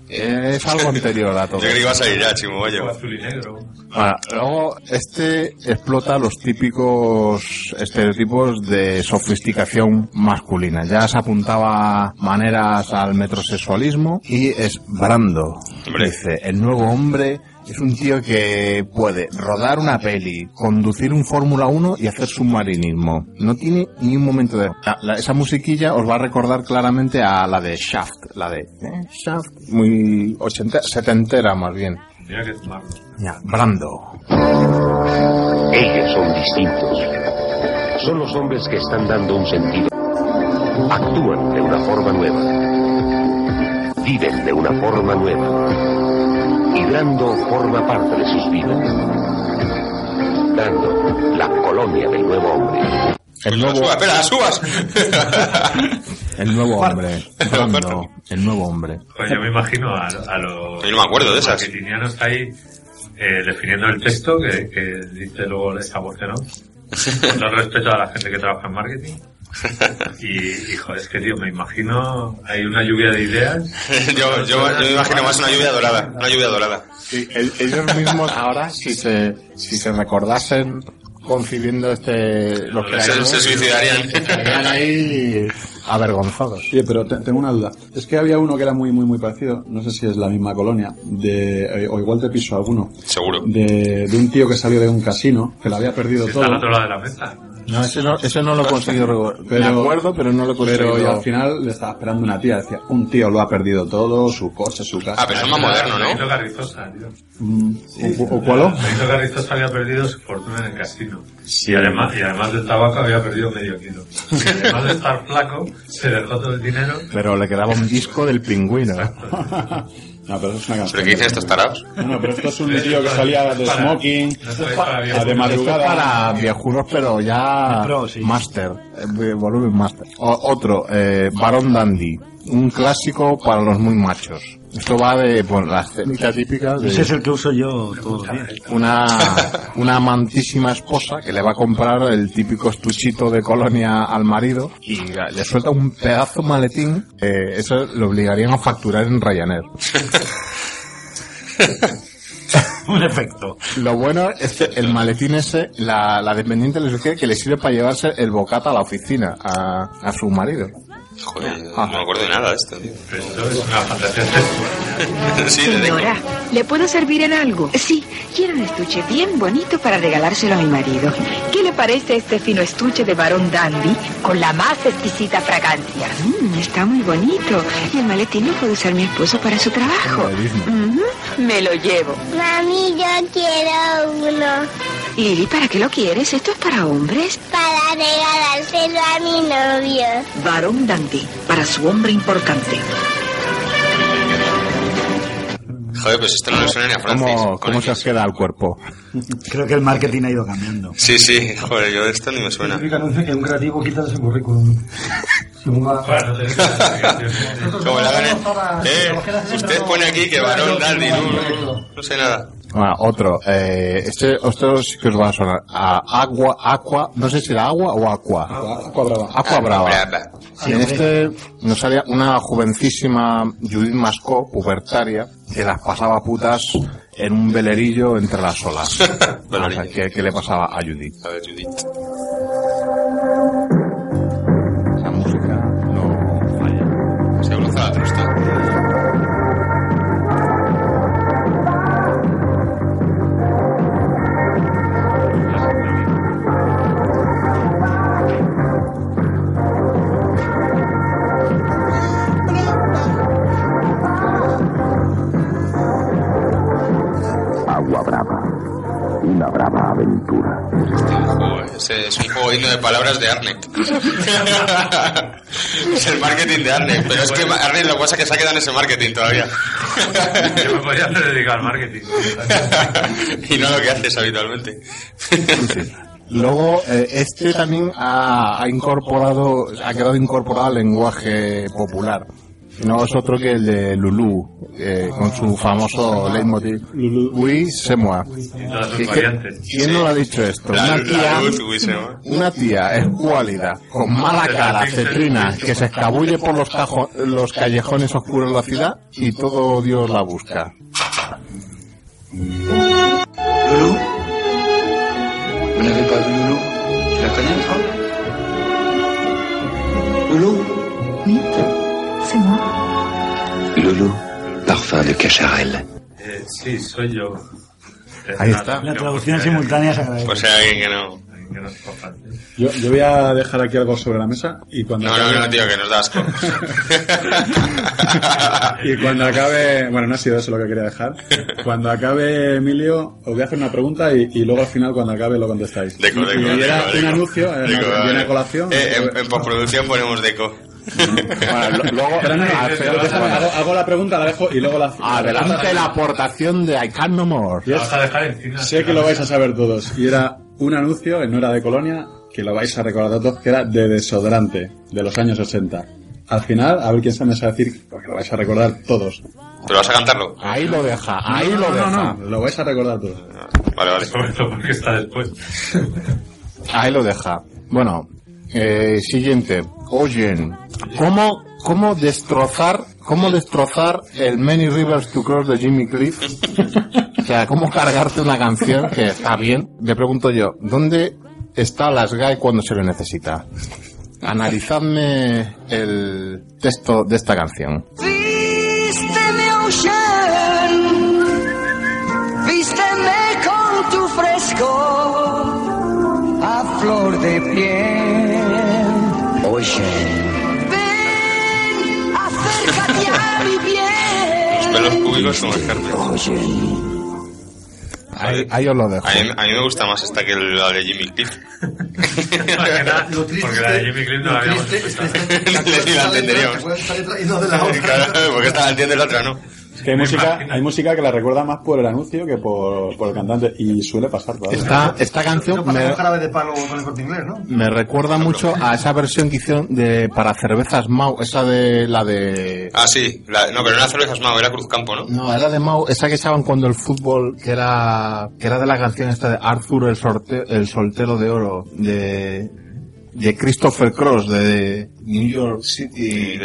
Es algo anterior a todo. Yo creo que iba a salir ya, Chimo Bayo. Azul y negro. Ahora, luego, este explota los típicos estereotipos de sofisticación masculina. Ya se apuntaba maneras al metrosexualismo y es Brando. Hombre. Dice, el nuevo hombre es un tío que puede rodar una peli, conducir un Fórmula 1 y hacer submarinismo. No tiene ni un momento de... La- la- esa musiquilla os va a recordar claramente a la de Shaft, la de ¿eh? Shaft, muy ochentera, setentera más bien. Mira que tomarlo. Ya, Brando. Ellos son distintos. Son los hombres que están dando un sentido. Actúan de una forma nueva. Viven de una forma nueva. Y Brando forma parte de sus vidas. Brando, la colonia del nuevo hombre. El nuevo, subas, espera, subas. el nuevo hombre. Brando, el nuevo hombre. Pues yo me imagino a, a los Yo no me acuerdo de esas. marketingianos ahí eh, definiendo el texto que, que dice luego esa voz que no. Con todo respeto a la gente que trabaja en marketing. Y, y joder, es que tío, me imagino, hay una lluvia de ideas. yo, yo, yo me imagino más una lluvia dorada. Una lluvia dorada. Sí, el- ellos mismos ahora, si se, si se recordasen concibiendo este, lo que Se, se suicidarían. estarían ahí avergonzados. Sí, pero te- tengo una duda. Es que había uno que era muy, muy, muy parecido. No sé si es la misma colonia. De, eh, o igual te piso alguno. Seguro. De, de un tío que salió de un casino, que lo había perdido Está al todo. otro lado de la mesa. No, ese no, ese no lo he conseguido recordar. Pero- Me acuerdo, pero no lo he conseguido. Pero y al final le estaba esperando una tía. Decía, un tío lo ha perdido todo, su coche, su casa. Ah, pero eso es más moderno, Benito ¿no? Carrizosa, tío. Mm, ¿O, o cuál? o? Benito Carrizosa había perdido su fortuna en el casino. Y además, y además del tabaco había perdido medio kilo. Y además de estar flaco, se dejó todo el dinero. Pero le quedaba un disco del pingüino. No, pero eso es una canción. ¿Pero qué dicen estos tarados? Bueno, pero esto es un tío que salía de smoking, a bien. de Esto es madrugada. para viejunos, pero ya Pro, sí. master, eh, volumen master. O- otro, eh, Baron Dandy, un clásico para los muy machos. Esto va de pues, la escénica típica de Ese es el que uso yo todos los días. una, una amantísima esposa que le va a comprar el típico estuchito de colonia al marido y le suelta un pedazo maletín. eh, eso le obligarían a facturar en Ryanair. Un efecto. Lo bueno es que el maletín ese, la, la dependiente le sugiere que le sirve para llevarse el bocata a la oficina, a, a su marido. Joder, no me acuerdo de nada de esto, tío. Pero esto es una fantasía sexual. Sí, de Señora, ¿Le puedo servir en algo? Sí, quiero un estuche bien bonito para regalárselo a mi marido. ¿Qué le parece este fino estuche de varón dandy con la más exquisita fragancia? Mm, está muy bonito. Y el maletín lo puede usar mi esposo para su trabajo. Me lo llevo. Mami, yo quiero uno Lili, ¿para qué lo quieres? ¿Esto es para hombres? para regalárselo a mi novio. Varón dandy, para su hombre importante. Joder, pues esto no le suena ni a Francis. ¿Cómo, cómo se os queda el cuerpo? Creo que el marketing ha ido cambiando. Sí, sí, joder, yo esto ni me suena. Que un creativo quita su currículum. Como la gana- Eh, usted pone aquí que varón dandy, no, no, no sé nada. Bueno, otro. Eh, este, esto sí que os va a sonar. A agua, aqua, no sé si era agua o aqua. Aqua Brava. Aqua Brava. Brava. Y en este nos salía una jovencísima Judith Mascó, pubertaria, que las pasaba putas en un velerillo entre las olas. O sea, ¿qué, qué le pasaba a Judith? A ver, Judith. De palabras de Arnet. es el marketing de Arnet, pero es que Arnet lo que pasa es que se ha quedado en ese marketing todavía. Yo me podría hacer dedicar al marketing. y no lo que haces habitualmente. Luego, eh, este también ha, ha incorporado, ha quedado incorporado al lenguaje popular. No es otro que el de Lulu, eh, con su famoso leitmotiv. Oui, c'est moi. Todas sus ¿Qué- qué- variantes. ¿Quién no lo ha dicho esto? La- Una tía, una tía escuálida, con mala cara, cetrina, que se escabulle por los, cajo- los callejones oscuros de la ciudad y todo Dios la busca. N'avez pas vu la connais, toi Loulou Oui, c'est moi. Loulou, parfum de cacharel. Eh, sí, soy yo. Ahí está. La traducción simultánea se agradece. Pues hay alguien que no. No. Yo, yo voy a dejar aquí algo sobre la mesa y cuando No, no, acabe- no, tío, que nos da asco. y cuando acabe, bueno, no ha sido eso lo que quería dejar. Cuando acabe Emilio, os voy a hacer una pregunta y, y luego al final cuando acabe lo contestáis. Deco, y, deco, y era deco, un deco. anuncio, eh, Deco, viene vale. a colación. Eh, en, en postproducción ponemos deco. Bueno, lo- luego, hago, hago la pregunta, la dejo y luego la... adelante la aportación de I Can No More. Yes. Vas a dejar encima. Sé que lo vais a saber todos. Y era un anuncio, no era de Colonia, que lo vais a recordar todos, que era de desodorante, de los años 80. Al final, a ver quién se me sabe decir, porque lo vais a recordar todos. ¿Pero vas a cantarlo? Ahí lo deja, ahí no, lo no, deja. no, no, lo vais a recordar todos. Vale, vale. Porque está después. Ahí lo deja. Bueno, eh, siguiente. Oyen, ¿cómo, cómo destrozar, cómo destrozar el Many Rivers to Cross de Jimmy Cliff? o sea, cómo cargarte una canción que está bien. Le pregunto yo, ¿dónde está las Guy cuando se lo necesita? Analizadme el texto de esta canción. Vísteme con tu fresco a flor de piel. Ocean. Ven, acércate a mi piel. Los pelos públicos son escarpios. Ocean. Ahí, ahí os lo dejo. A mí, a mí me gusta más esta que la de Jimmy Cliff. Porque la- porque la de Jimmy Cliff no la habíamos escuchado. La entenderíamos. Porque esta la entiende la otra, ¿no? Que hay música, hay música que la recuerda más por el anuncio que por, por el cantante, y suele pasar. todavía. Esta, esta canción me, de palo con el corte inglés, ¿no? me recuerda mucho a esa versión que hicieron de para cervezas Mau, esa de la de Ah, sí. La- no, pero no era cervezas Mao, era Cruzcampo, ¿no? No, era de Mau, esa que echaban cuando el fútbol, que era, que era de la canción esta de Arthur el, sorte- el soltero de oro, de, de Christopher Cross, de New York City.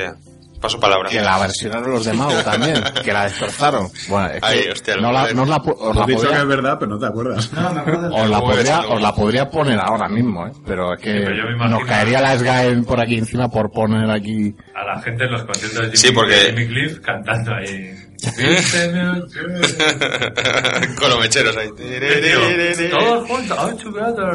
Paso palabra. Que la versionaron los de Mau también, que la destrozaron. Bueno, es que Ay, hostia, no la, no la, os Te la dicho que podría, es verdad, pero no te acuerdas. No, de os la podría, os la podría poner ahora mismo, ¿eh? Pero es que pero yo me imagino- nos caería la SGAE por aquí encima por poner aquí. A la gente en los conciertos de Jimmy, Sí, porque- Jimmy Cliff cantando ahí. Con los mecheros ahí. Todos juntos, all together.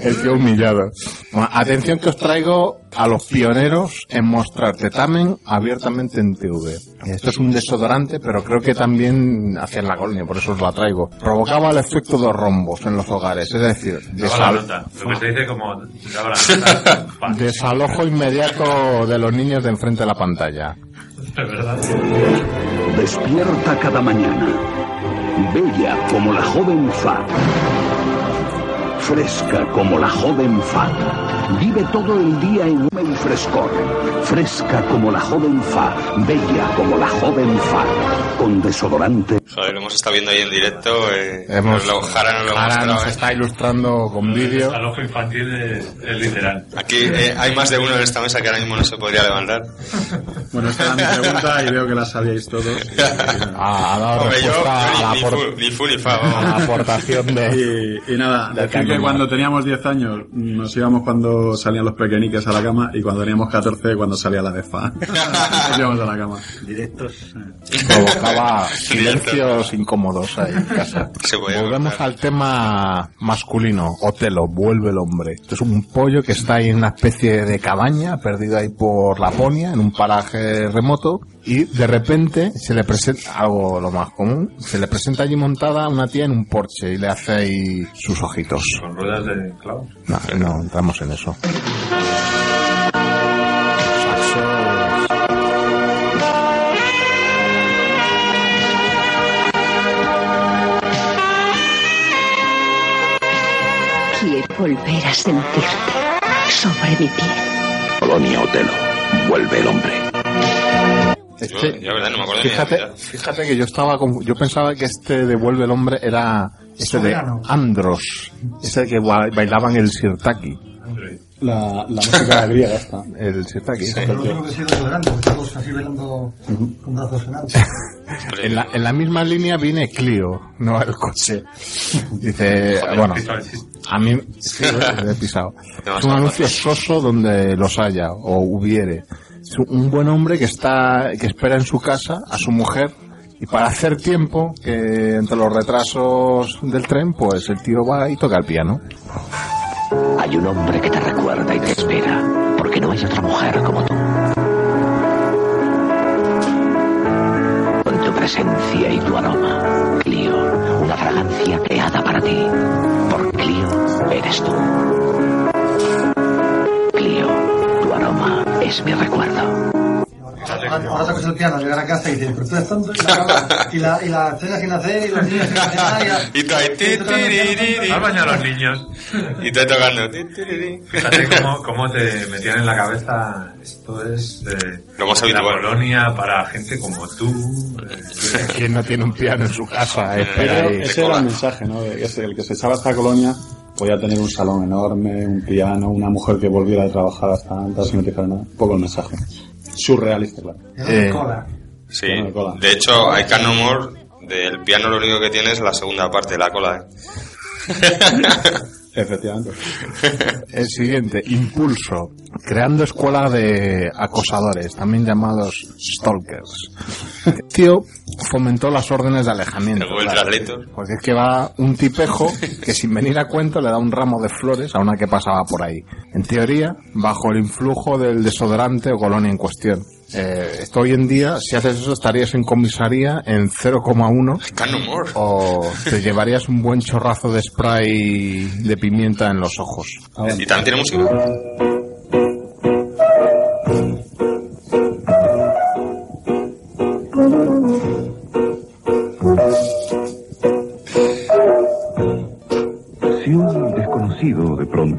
El tío humillado. Bueno, atención que os traigo a los pioneros en mostrar tetamen abiertamente en TV. Esto es un desodorante, pero creo que también hacía en la colonia, por eso os la traigo. Provocaba el efecto de rombos en los hogares, es decir, Daba la desal- nota. Lo que se dice como la desalojo inmediato de los niños de enfrente de la pantalla. Despierta cada mañana, bella como la joven Fat, fresca como la joven Fat. Vive todo el día en y frescor, fresca como la joven Fat, bella como la joven Fat, con desodorante. Joder, lo hemos estado viendo ahí en directo. Eh, Hemos- nos lo, Jara nos lo mostrado, nos eh. está ilustrando con vídeo. Al ojo infantil es, es literal. Aquí eh, hay más de uno en esta mesa que ahora mismo no se podría levantar. Bueno, esta era mi pregunta y veo que la sabíais todos. Ah, ha dado Hombre, yo, yo a la ni, por- ni, fu, ni fu ni fa. a la vamos. aportación de... Y, y nada, De decir que cuando teníamos 10 años nos íbamos cuando salían los pequeñiques a la cama y cuando teníamos 14 cuando salía la defa. íbamos a la cama. Directos. provocaba silencios incómodos ahí en casa. Volvemos al tema masculino. Otelo, vuelve el hombre. Esto es un pollo que está ahí en una especie de cabaña, perdido ahí por Laponia, en un paraje remoto, y de repente se le presenta algo lo más común. Se le presenta allí montada una tía en un porche y le hace ahí sus ojitos. Con ruedas de clavos. No, no entramos en eso. Quiero volver a sentirte sobre mi piel. Colonia Otelo, vuelve el hombre. Este, Yo, la verdad, no me acuerdo ni de fíjate, fíjate que yo estaba confu- yo pensaba que este devuelve el hombre era ese de. Andros, ese que ba- bailaban el sirtaki, La, la música griega esta. el sirtaki. Pero no tengo que ser desodorante, porque estamos así velando con brazos en alto. En la, en la misma línea viene Clio, no el coche. Dice, Joder, bueno, a mí sí, lo he pisado. Es un anuncio soso donde los haya o hubiere. Un buen hombre que está, que espera en su casa a su mujer y para hacer tiempo, que entre los retrasos del tren, pues el tío va y toca el piano. Hay un hombre que te recuerda y te espera, porque no hay otra mujer como tú. Con tu presencia y tu aroma, Clio, una fragancia creada para ti. Por Clio eres tú. Es mi recuerdo. Ahora, tocas el piano, llegar a casa y dices, pero tú eres tonto y la, y la, y la cena sin hacer y los niños sin hacer nada. y tú ahí. Has bañado a los niños. Y te tocando. Fíjate cómo, cómo te metían en la cabeza. Esto es eh, Lo más la colonia para gente como tú. eh, ¿Quién no tiene un piano en su casa? Espera ahí. ese era el mensaje, ¿no? El que se echaba esta colonia podía tener un salón enorme, un piano, una mujer que volviera a trabajar hasta antes sin utilizar nada. Un poco el mensaje. Surrealista, claro. Eh, Cola. Sí. Piano de cola. De hecho, hay No More, del piano lo único que tiene es la segunda parte, la cola. ¿eh? Efectivamente. El siguiente, impulso. Creando escuela de acosadores, también llamados stalkers. El tío fomentó las órdenes de alejamiento. Claro. Translator. Porque es que va un tipejo que sin venir a cuento le da un ramo de flores a una que pasaba por ahí. En teoría, bajo el influjo del desodorante o colonia en cuestión. Eh, esto hoy en día, si haces eso, estarías en comisaría en 0,1 Can No More. o te llevarías un buen chorrazo de spray de pimienta en los ojos. Y también tiene música.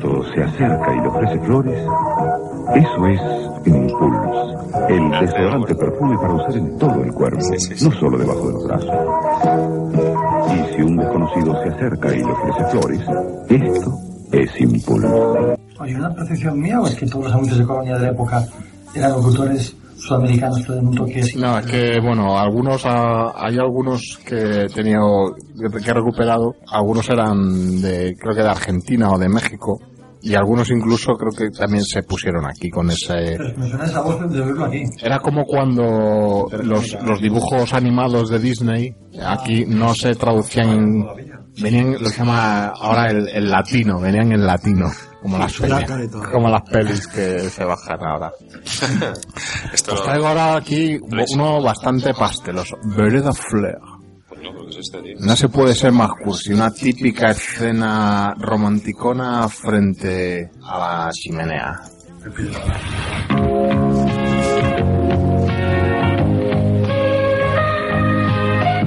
Pronto se acerca y le ofrece flores, eso es Impulse, el desodorante perfume para usar en todo el cuerpo, no solo debajo de los brazos. Y si un desconocido se acerca y le ofrece flores, esto es Impulse. Oye, ¿una percepción mía o es que todos los anuncios de colonia de la época eran locutores sudamericanos que dan un toque así? No, es que, bueno, algunos, ah, hay algunos que he tenido, que he recuperado, algunos eran de, creo que de Argentina o de México, Y algunos incluso creo que también se pusieron aquí con ese... Me suena esa voz de oírlo aquí. Era como cuando los, los dibujos animados de Disney aquí no se traducían en... Venían, lo que llama ahora el, el latino, venían en latino. Como las, pelis, como las pelis que se bajan ahora. Os traigo ahora aquí uno bastante pasteloso. Vereda Flair. No, se puede ser más cursi. Una típica escena romanticona frente a la chimenea.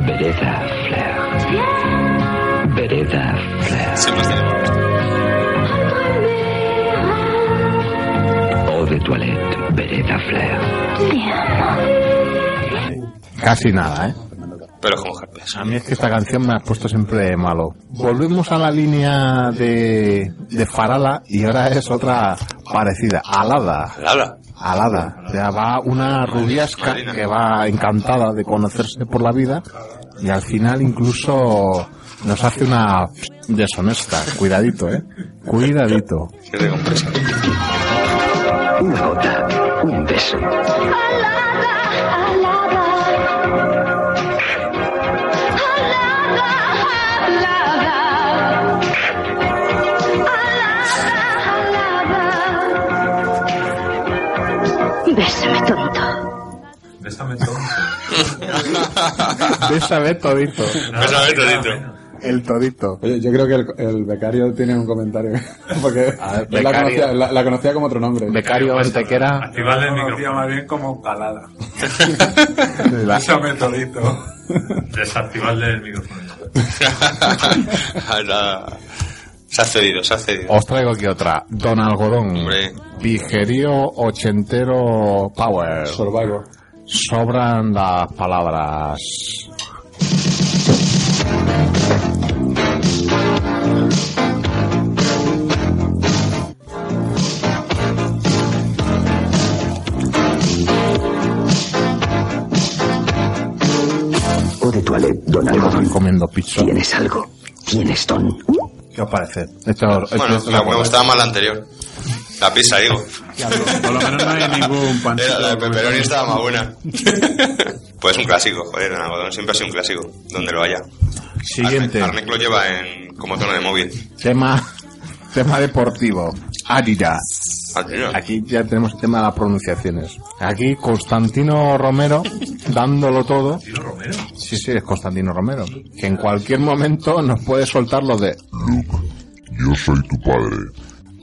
Vereda Flair. Vereda Flair. Eau de toilette, Vereda Flair. Casi nada, ¿eh? Pero es como herpes. A mí es que esta canción me ha puesto siempre malo. Volvemos a la línea de, de Farala y ahora es otra parecida. Alada. Alada. Alada. O sea, va una rubiasca que va encantada de conocerse por la vida y al final incluso nos hace una deshonesta. Cuidadito, ¿eh? Cuidadito. Una gota, un beso. Bésame tonto. Bésame tonto. Bésame todito. Bésame todito. El todito. Oye, yo creo que el, el becario tiene un comentario. Porque A ver, él la, conocía, la, la conocía como otro nombre. Becario Antequera. Activarle el micrófono. más bien como calada. La- Bésame todito. Desactivarle el micrófono. Se ha cedido, se ha cedido. Os traigo aquí otra. Don Algodón. Hombre. Pijerío ochentero power. Survivor. Sobran las palabras. Eau de toilette, Don Algodón. Comiendo pizza. ¿Tienes algo? ¿Tienes ton? ¿Qué os parece? Esto, esto Bueno, me, la me gustaba más la anterior. La pizza, digo. Por lo menos no hay ningún Era la de pepperoni estaba más buena. pues un clásico, joder, Don Algodón siempre ha sido un clásico, donde lo haya. Siguiente. Arnec lo lleva en, como tono de móvil. Tema, tema deportivo. Adidas. Aquí ya tenemos el tema de las pronunciaciones. Aquí Constantino Romero dándolo todo. Sí, sí, es Constantino Romero. Que en cualquier momento nos puede soltar lo de Yo soy tu padre.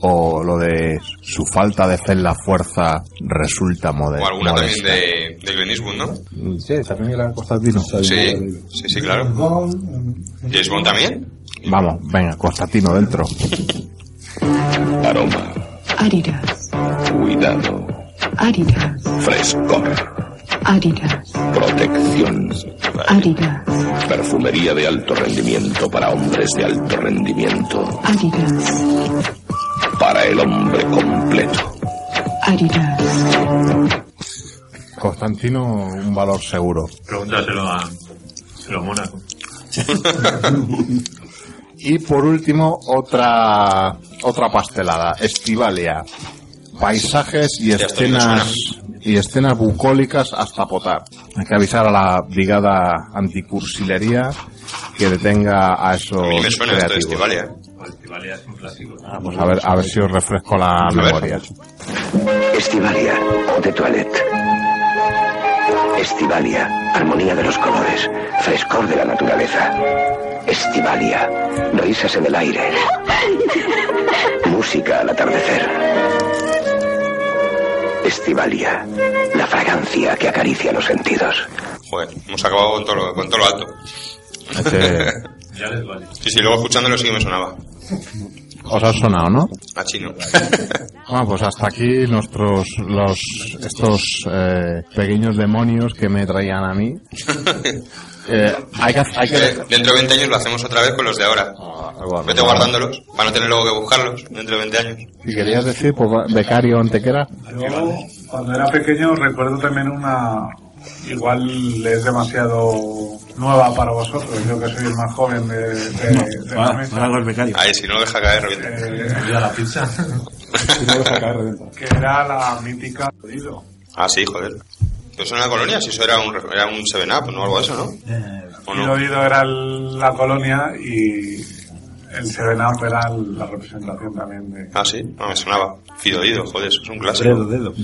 o lo de su falta de fe en la fuerza resulta mode- O alguna también modesta. de, de Clint Eastwood, ¿no? Sí, también era Constantino. Sí, sí, sí, claro. ¿James Bond también? Vamos, venga, Constantino dentro. Aroma, Adidas, cuidado, Adidas, frescor, Adidas, protección. Adidas, Perfumería de alto rendimiento para hombres de alto rendimiento. Adidas, Para el hombre completo. Adidas. Constantino, un valor seguro. Pregúntaselo a, a los Mónaco. Y por último, otra otra pastelada, Estivalia. Paisajes y escenas y escenas bucólicas hasta potar. Hay que avisar a la brigada anticursilería que detenga a esos A mí me suena esto de creativos. Estivalia. ¿eh? Estivalia es un clásico. Ah, pues a ver, a ver si os refresco la ver. memoria. Estivalia, eau de toilette. Estivalia, armonía de los colores, frescor de la naturaleza. Estivalia, risas en el aire. Música al atardecer. Estivalia, la fragancia que acaricia los sentidos. Joder, hemos acabado con todo lo, con todo lo alto. Este, Ya les vale. Sí, sí, luego escuchándolo sí que me sonaba. Os ha sonado, ¿no? A chino. Bueno, pues hasta aquí nuestros los estos eh, pequeños demonios que me traían a mí. Eh, hay que, hay que Eh, Dentro de 20 años lo hacemos otra vez con los de ahora. bueno, Vete guardándolos, para no tener luego que buscarlos dentro de 20 años. Si querías decir, pues becario Antequera. Yo, cuando era pequeño, recuerdo también una, igual es demasiado nueva para vosotros, yo que soy el más joven de, de- de la mesa. Ahí, si no lo deja caer, revienta. Eh, la pizza. Si no lo deja caer, revienta. que era la mítica Oído. Ah, sí, joder. Pero eso en la colonia, si eso era un, era un 7-Up, ¿no? Algo de eso, ¿no? ¿O El no? Oído era el- la colonia y el Seven Up era la representación también de... Ah, sí, no me sonaba. Fidoído, joder, eso es un clásico. Dedo, dedo.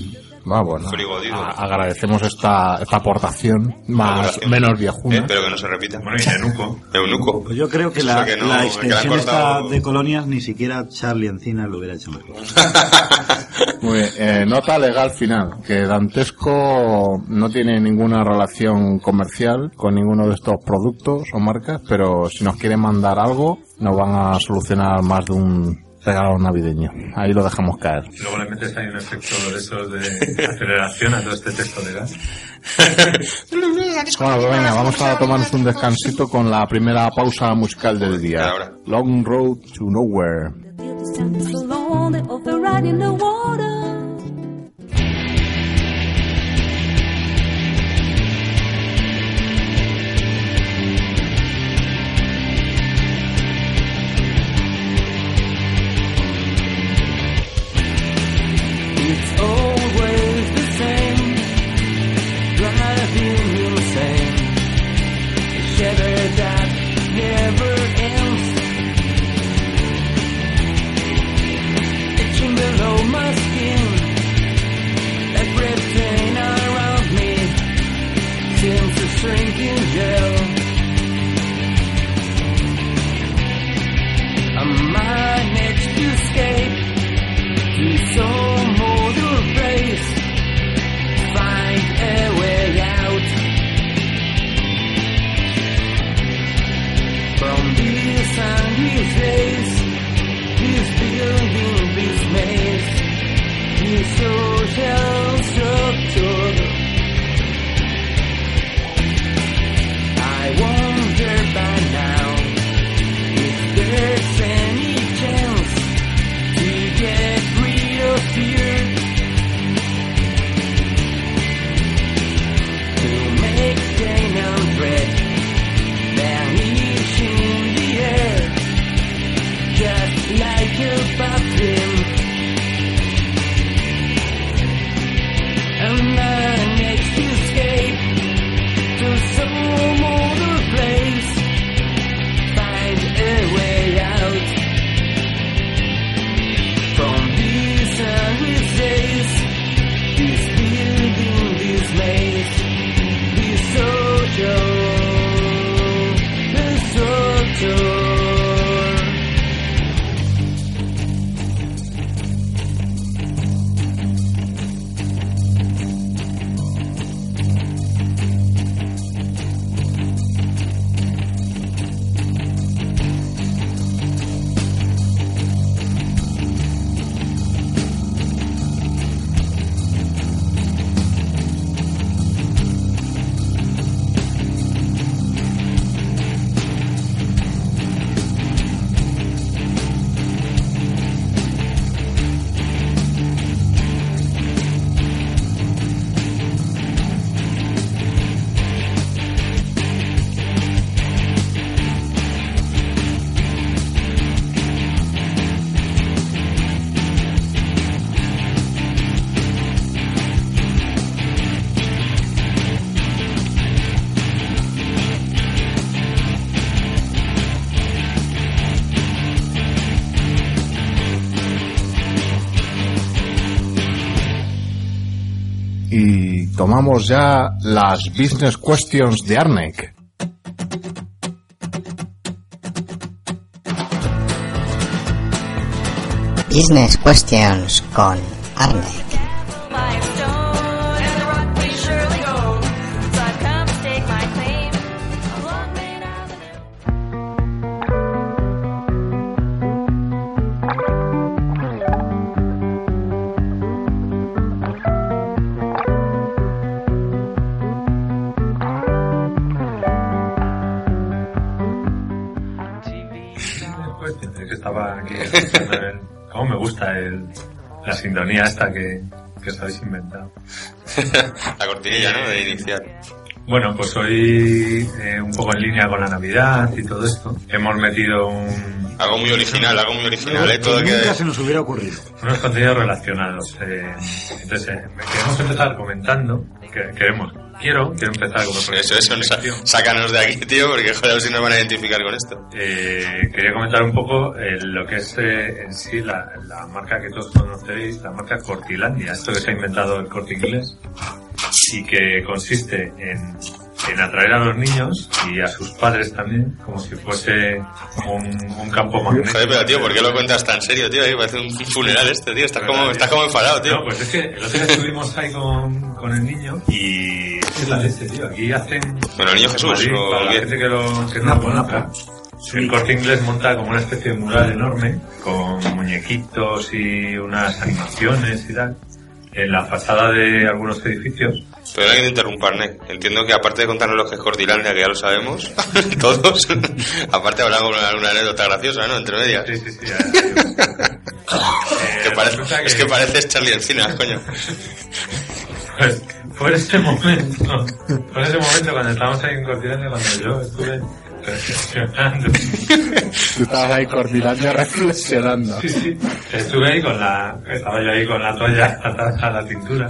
Va, bueno, Frigodido. a- agradecemos esta, esta aportación más menos viejuna. Eh, Espero que no se repita. Bueno, y Eunuco. Eunuco. Pues yo creo que la, que no, la que extensión han esta de colonias ni siquiera Charlie Encina lo hubiera hecho mejor. Muy bien, eh, nota legal final, que Dantesco no tiene ninguna relación comercial con ninguno de estos productos o marcas, pero si nos quieren mandar algo, nos van a solucionar más de un regalo navideño. Ahí lo dejamos caer. Luego le metes ahí un efecto de esos de aceleración a todo este texto legal. Bueno, pues venga, vamos a tomarnos un descansito con la primera pausa musical del día. Long Road to Nowhere. Y tomamos ya las business questions de Arnek. Business Questions con Arne. Sintonía esta que, que os habéis inventado. La cortinilla, ¿no? De iniciar. Bueno, pues hoy, eh, un poco en línea con la Navidad y todo esto, hemos metido un, Algo muy original, algo muy original, ¿eh? Todo que que... nunca se nos hubiera ocurrido. unos contenidos relacionados. eh, entonces, eh, queremos empezar comentando, que, queremos, quiero, quiero empezar como Eso, eso, sácanos de aquí, tío, porque joder, a ver si nos van a identificar con esto. Eh, quería comentar un poco eh, lo que es eh, en sí la, la marca que todos conocéis, la marca Cortilandia, esto que se ha inventado el corte inglés y que consiste en, en atraer a los niños y a sus padres también, como si fuese un, un campo magnético. Joder, pero tío, ¿por qué lo cuentas tan serio, tío? Ahí parece un funeral este, tío. Estás como, estás como enfadado, tío. No, pues es que el otro día estuvimos ahí con, con el niño y es la leche, tío. Aquí hacen... Bueno, el niño Jesús, Madrid, ¿o para la gente que, lo, que no lo conozca. El corte inglés monta como una especie de mural enorme con muñequitos y unas animaciones y tal en la fachada de algunos edificios. Pero que Arne. Entiendo que aparte de contarnos lo que es Cortilandia, que ya lo sabemos, todos, aparte habrá alguna, alguna anécdota graciosa, ¿no? Entre medias. Sí, sí, sí. Que parece- Es que pareces Charlie Encinas, coño. Pues fue ese momento, fue ese momento cuando estábamos ahí en Cortilandia cuando yo estuve reflexionando. Tú estabas ahí Cortilandia reflexionando. Sí, sí. Estuve ahí con la, estaba yo ahí con la toalla atada a la cintura.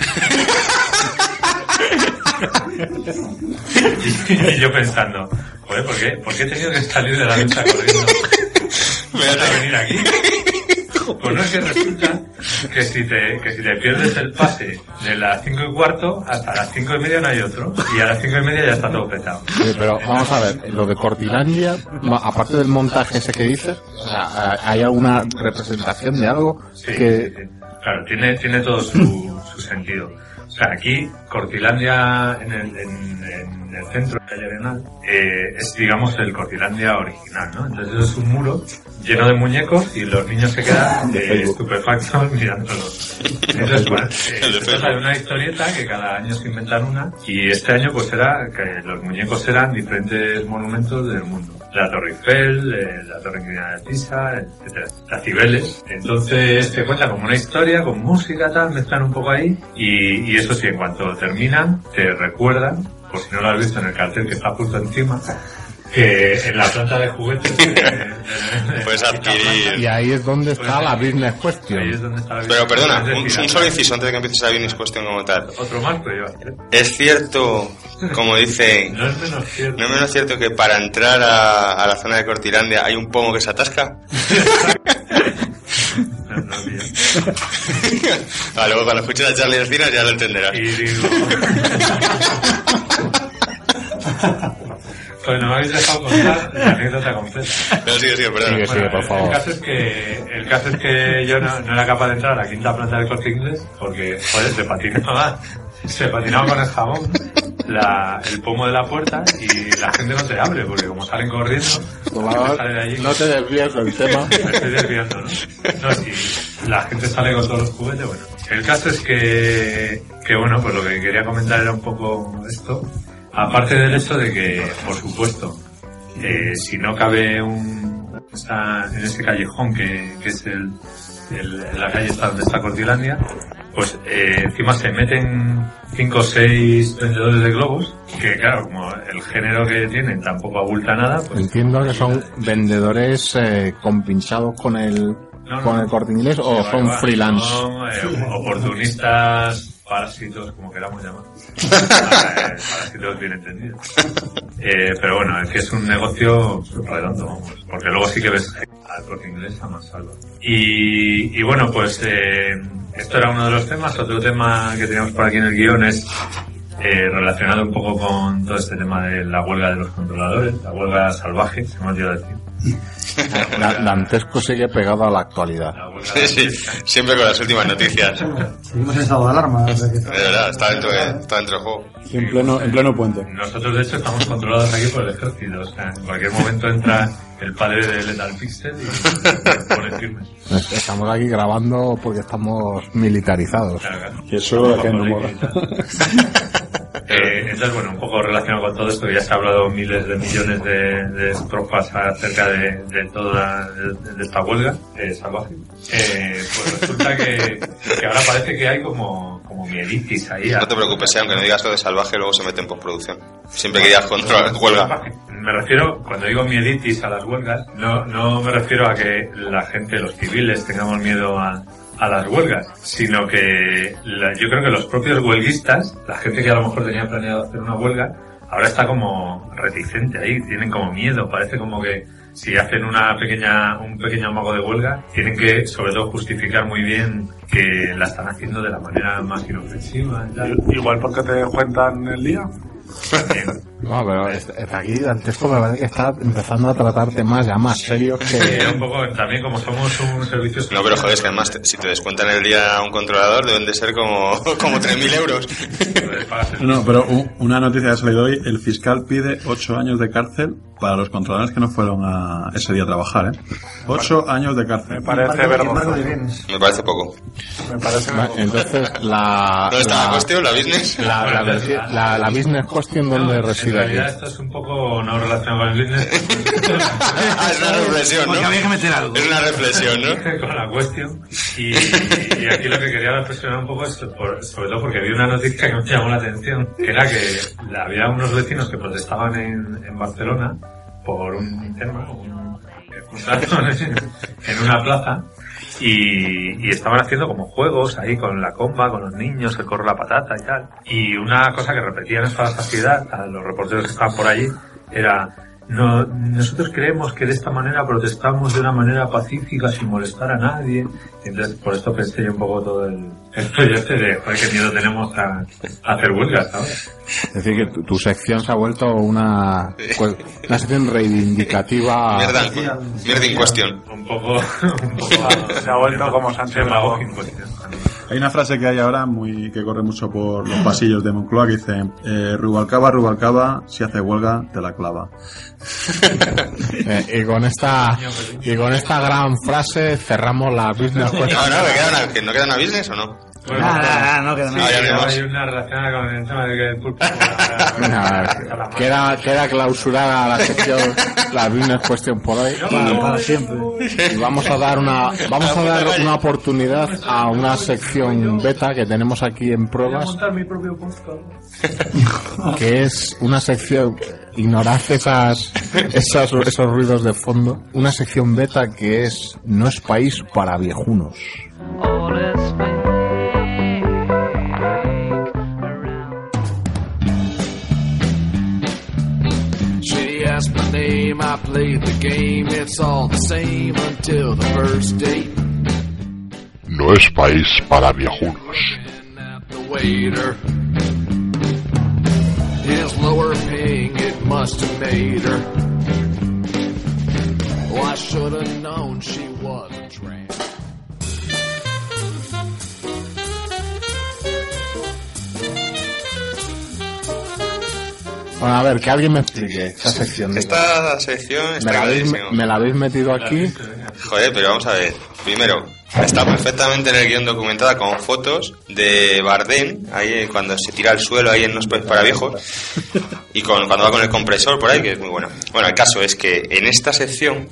Y, y yo pensando, joder, ¿por qué, ¿por qué he tenido que salir de la ducha corriendo para venir aquí? Pues no es que resulta que si te, que si te pierdes el pase de las cinco y cuarto hasta las cinco y media no hay otro. Y a las cinco y media ya está todo petado. Sí, pero vamos a ver, lo de Cortilandia, aparte del montaje ese que dices, ¿hay alguna representación de algo Sí, que... sí, sí. Claro, tiene, tiene todo su, su sentido. O sea, aquí, Cortilandia, en el, en, en el centro de Arenal, eh, es, digamos, el Cortilandia original, ¿no? Entonces, eso es un muro lleno de muñecos y los niños se quedan eh, estupefactos mirándolos. Entonces, bueno, eh, trata de una historieta que cada año se inventan una y este año, pues, era que los muñecos eran diferentes monumentos del mundo. La Torre Eiffel, eh, la Torre Inclinada de Pisa, etcétera. Las Cibeles. Entonces te cuenta como una historia, con música, tal, mezclan un poco ahí. Y, y eso sí, en cuanto terminan, te recuerdan, por si no lo has visto en el cartel que está justo encima, que en la planta de juguetes... Puedes adquirir... Y ahí es donde está la business question. Ahí es donde está la Pero perdona, Es un, un solo inciso antes de que empieces a business question como tal. Otro más, pero yo. Es cierto, como dicen, No es menos cierto. no es menos cierto que para entrar a, a la zona de Cortilandia hay un pomo que se atasca. Ah, luego cuando escuches a Charlie Encinas ya lo entenderás. Y digo... Pues no me habéis dejado contar la anécdota completa. No, sigue, sigue, perdón. Sigue, sigue, por El favor. caso es que, el caso es que yo no, no era capaz de entrar a la quinta planta del corte inglés porque, joder, se patinaba, se patinaba con el jabón la, el pomo de la puerta y la gente no te abre porque como salen corriendo, sale de allí. no te desvíes del tema. Me estoy desviando, ¿no? No, si la gente sale con todos los juguetes, bueno. El caso es que, que bueno, pues lo que quería comentar era un poco esto. Aparte del hecho de que, por supuesto, eh, si no cabe un, esa- en ese callejón que, que es el, el- la calle donde está Cortilandia, pues eh, encima se meten cinco o seis vendedores de globos, que claro, como el género que tienen tampoco abulta nada, pues Entiendo que son vendedores eh, compinchados con el, No, con no. el corte inglés o son freelance. Son eh, oportunistas, parásitos, como queramos llamar. Parásitos bien entendidos. Eh, pero bueno, es que es un negocio redondo, vamos. Porque luego sí que ves al corte inglés a más salvo. Y, y bueno, pues eh, esto era uno de los temas. Otro tema que teníamos por aquí en el guion es eh, relacionado un poco con todo este tema de la huelga de los controladores, la huelga salvaje, se me olvidó decir. Da- Dantesco sigue pegado a la actualidad. Sí, sí, siempre con las últimas noticias. Seguimos en estado de alarma. o sea que- De verdad, está dentro, de, está dentro del juego. En pleno, en pleno puente. Nosotros, de hecho, estamos controlados aquí por el ejército. O sea, en cualquier momento entra el padre de Lethal Pixel y nos pone firmes. Estamos aquí grabando porque estamos militarizados. Y eso acá no mola. Eh, entonces, bueno, un poco relacionado con todo esto, ya se ha hablado miles de millones de, de estrofas acerca de, de toda de, de esta huelga eh, salvaje. Eh, pues resulta que, que ahora parece que hay como, como mieditis ahí. No te preocupes, eh, aunque no digas lo de salvaje, luego se mete en postproducción. Siempre que digas contra huelga. Me refiero, cuando digo mieditis a las huelgas, no, no me refiero a que la gente, los civiles, tengamos miedo a, a las huelgas, sino que la- yo creo que los propios huelguistas, la gente que a lo mejor tenía planeado hacer una huelga, ahora está como reticente ahí, tienen como miedo, parece como que si hacen una pequeña, un pequeño amago de huelga, tienen que sobre todo justificar muy bien que la están haciendo de la manera más inofensiva. Igual porque te cuentan el día. No, pero es- es aquí Dantesco me parece que está empezando a tratar temas ya más serios Sí, que... un poco, también como somos un servicio No, pero joder, es que además, te- si te descuentan el día a un controlador, deben de ser como, como 3.000 euros. No, pero u- una noticia que ha salido hoy, el fiscal pide ocho años de cárcel para los controladores que no fueron a ese día a trabajar, ¿eh? Ocho años de cárcel. Me parece vergonzoso. Me parece poco. Me parece Entonces, la... ¿Dónde está la la- cuestión? ¿La business? La, la, la- la business question, ¿dónde En reside realidad aquí? esto es un poco no relacionado con el business. es una reflexión, ¿no? Porque había que meter algo. Es una reflexión, ¿no? con la cuestión. Y, y aquí lo que quería reflexionar un poco es, por- sobre todo porque vi una noticia que me llamó la atención, que era que había unos vecinos que protestaban en, en Barcelona por un tema, un, en, en una plaza y, y estaban haciendo como juegos ahí con la comba, con los niños, el corre la patata y tal. Y una cosa que repetían hasta la saciedad a los reporteros que estaban por allí era no, nosotros creemos que de esta manera protestamos de una manera pacífica sin molestar a nadie. Entonces por esto pensé yo un poco todo el, el proyecto de joder, qué miedo tenemos a, a hacer huelgas, ¿sabes? Es decir, que tu, tu sección se ha vuelto una, una sección reivindicativa... Mierda, mierda en cuestión. Un poco, un poco Se ha vuelto como Sánchez Dragón. demagógico. Hay una frase que hay ahora muy que corre mucho por los pasillos de Moncloa que dice eh, Rubalcaba, Rubalcaba, si hace huelga, te la clava. Eh, y con esta y con esta gran frase cerramos la business No, question. no, ¿me queda una, que ¿no queda una business o no? Bueno, Nada, nada, nada, no queda nada. Ah, hay una relacionada con el tema de que el pulpo... Queda, queda clausurada la sección la business question por hoy Para, para siempre. y vamos a dar una vamos a dar una oportunidad a una sección beta que tenemos aquí en pruebas que es una sección ignorad esas, esas esos ruidos de fondo una sección beta que es no es país para viejunos She asked my name, I played the game. It's all the same until the first date. No es país para viejunos. The waiter, his lower paying, it must have made her. Oh, I should have known she was a tramp. bueno a ver que alguien me explique esa sección Esta sección está me la, habéis, me la habéis metido aquí Joder, pero vamos a ver. Primero, está perfectamente en el guion documentada con fotos de Bardem, ahí cuando se tira al suelo ahí en países para viejos, y con, cuando va con el compresor por ahí, que es muy bueno. Bueno, el caso es que en esta sección,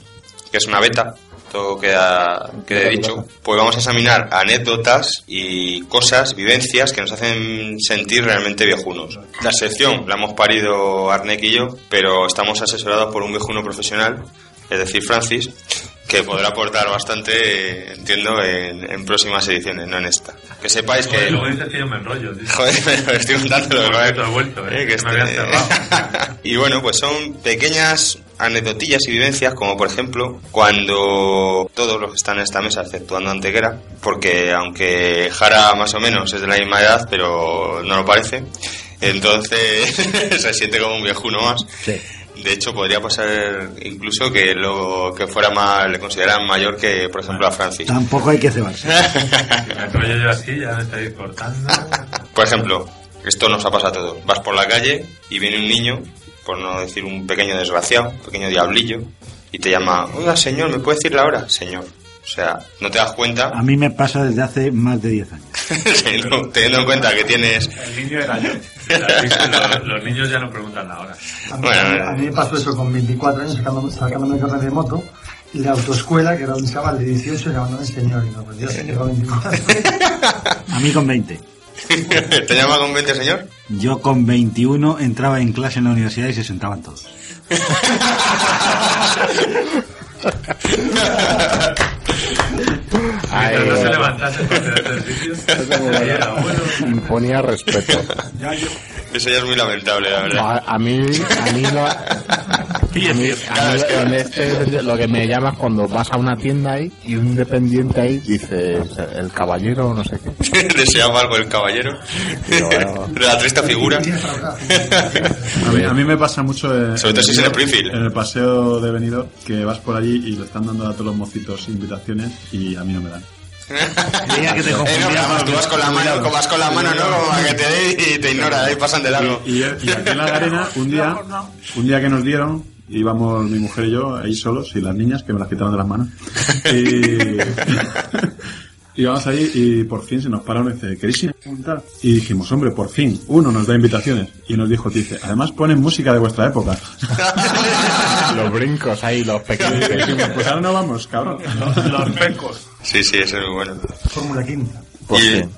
que es una beta, todo queda, quede dicho, pues vamos a examinar anécdotas y cosas, vivencias que nos hacen sentir realmente viejunos. La sección la hemos parido Arnek y yo, pero estamos asesorados por un viejuno profesional, es decir, Francis, que podrá aportar bastante, eh, entiendo, en, en próximas ediciones, no en esta. Que sepáis que... Joder, luego dices que yo me enrollo, tío. Joder, me lo estoy contando lo todo he vuelto, eh, eh, que me este- había encerrado. y bueno, pues son pequeñas anecdotillas y vivencias, como por ejemplo, cuando todos los que están en esta mesa, exceptuando Antequera, porque aunque Jara más o menos es de la misma edad, pero no lo parece, entonces se siente como un viejuno más. De hecho, podría pasar incluso que lo que fuera más, le consideraran mayor que, por ejemplo, a Francis. Tampoco hay que cebarse. Si me enrollo yo así, ya me estáis cortando. Por ejemplo, esto nos ha pasado a todos. Vas por la calle y viene un niño, por no decir un pequeño desgraciado, un pequeño diablillo, y te llama, oiga señor, ¿me puede decir la hora? Señor. O sea, no te das cuenta. A mí me pasa desde hace más de 10 años. Teniendo, teniendo en cuenta que tienes... El niño era yo. Los, los niños ya no preguntan la hora. A mí, a mí me pasó eso con 24 años sacándome, sacándome el carnet de moto y la autoescuela, que era un chaval de 18, llamándome señor. Y no, pues Dios, con 24. A mí con 20. ¿Te llama con 20, señor? Yo con 21 entraba en clase en la universidad y se sentaban todos. Mientras no se levantase para hacer ejercicio, ahí era bueno. Imponía respeto. Eso ya es muy lamentable, la verdad. A, a mí, a mí, lo, a mí- a mí en este, lo que me llama es cuando vas a una tienda ahí y un dependiente ahí dice el caballero no sé qué. Deseaba algo el caballero. De la triste figura. A mí, a mí me pasa mucho eh, Sobre todo si es en el Springfield. en el paseo de Benidorm que vas por allí y le están dando a todos los mocitos invitaciones y a mí no me dan. Creía que te Eh, no, confundía pero con- tú vas con la mano, como vas con la mano, ¿no? Como para que te dé y te ignora, ahí pasan de largo. Y, y aquí en la arena, un día, un día que nos dieron, íbamos mi mujer y yo ahí solos, y las niñas que me las quitaron de las manos. Y íbamos ahí y por fin se nos pararon y dice, ¿queréis ir a preguntar? Y dijimos, hombre, por fin, uno nos da invitaciones. Y nos dijo, dice, además ponen música de vuestra época. Los brincos ahí, los Y pequeños. dijimos, pues ahora no vamos, cabrón. Los pecos. Sí, sí, eso es muy bueno. Fórmula quinta.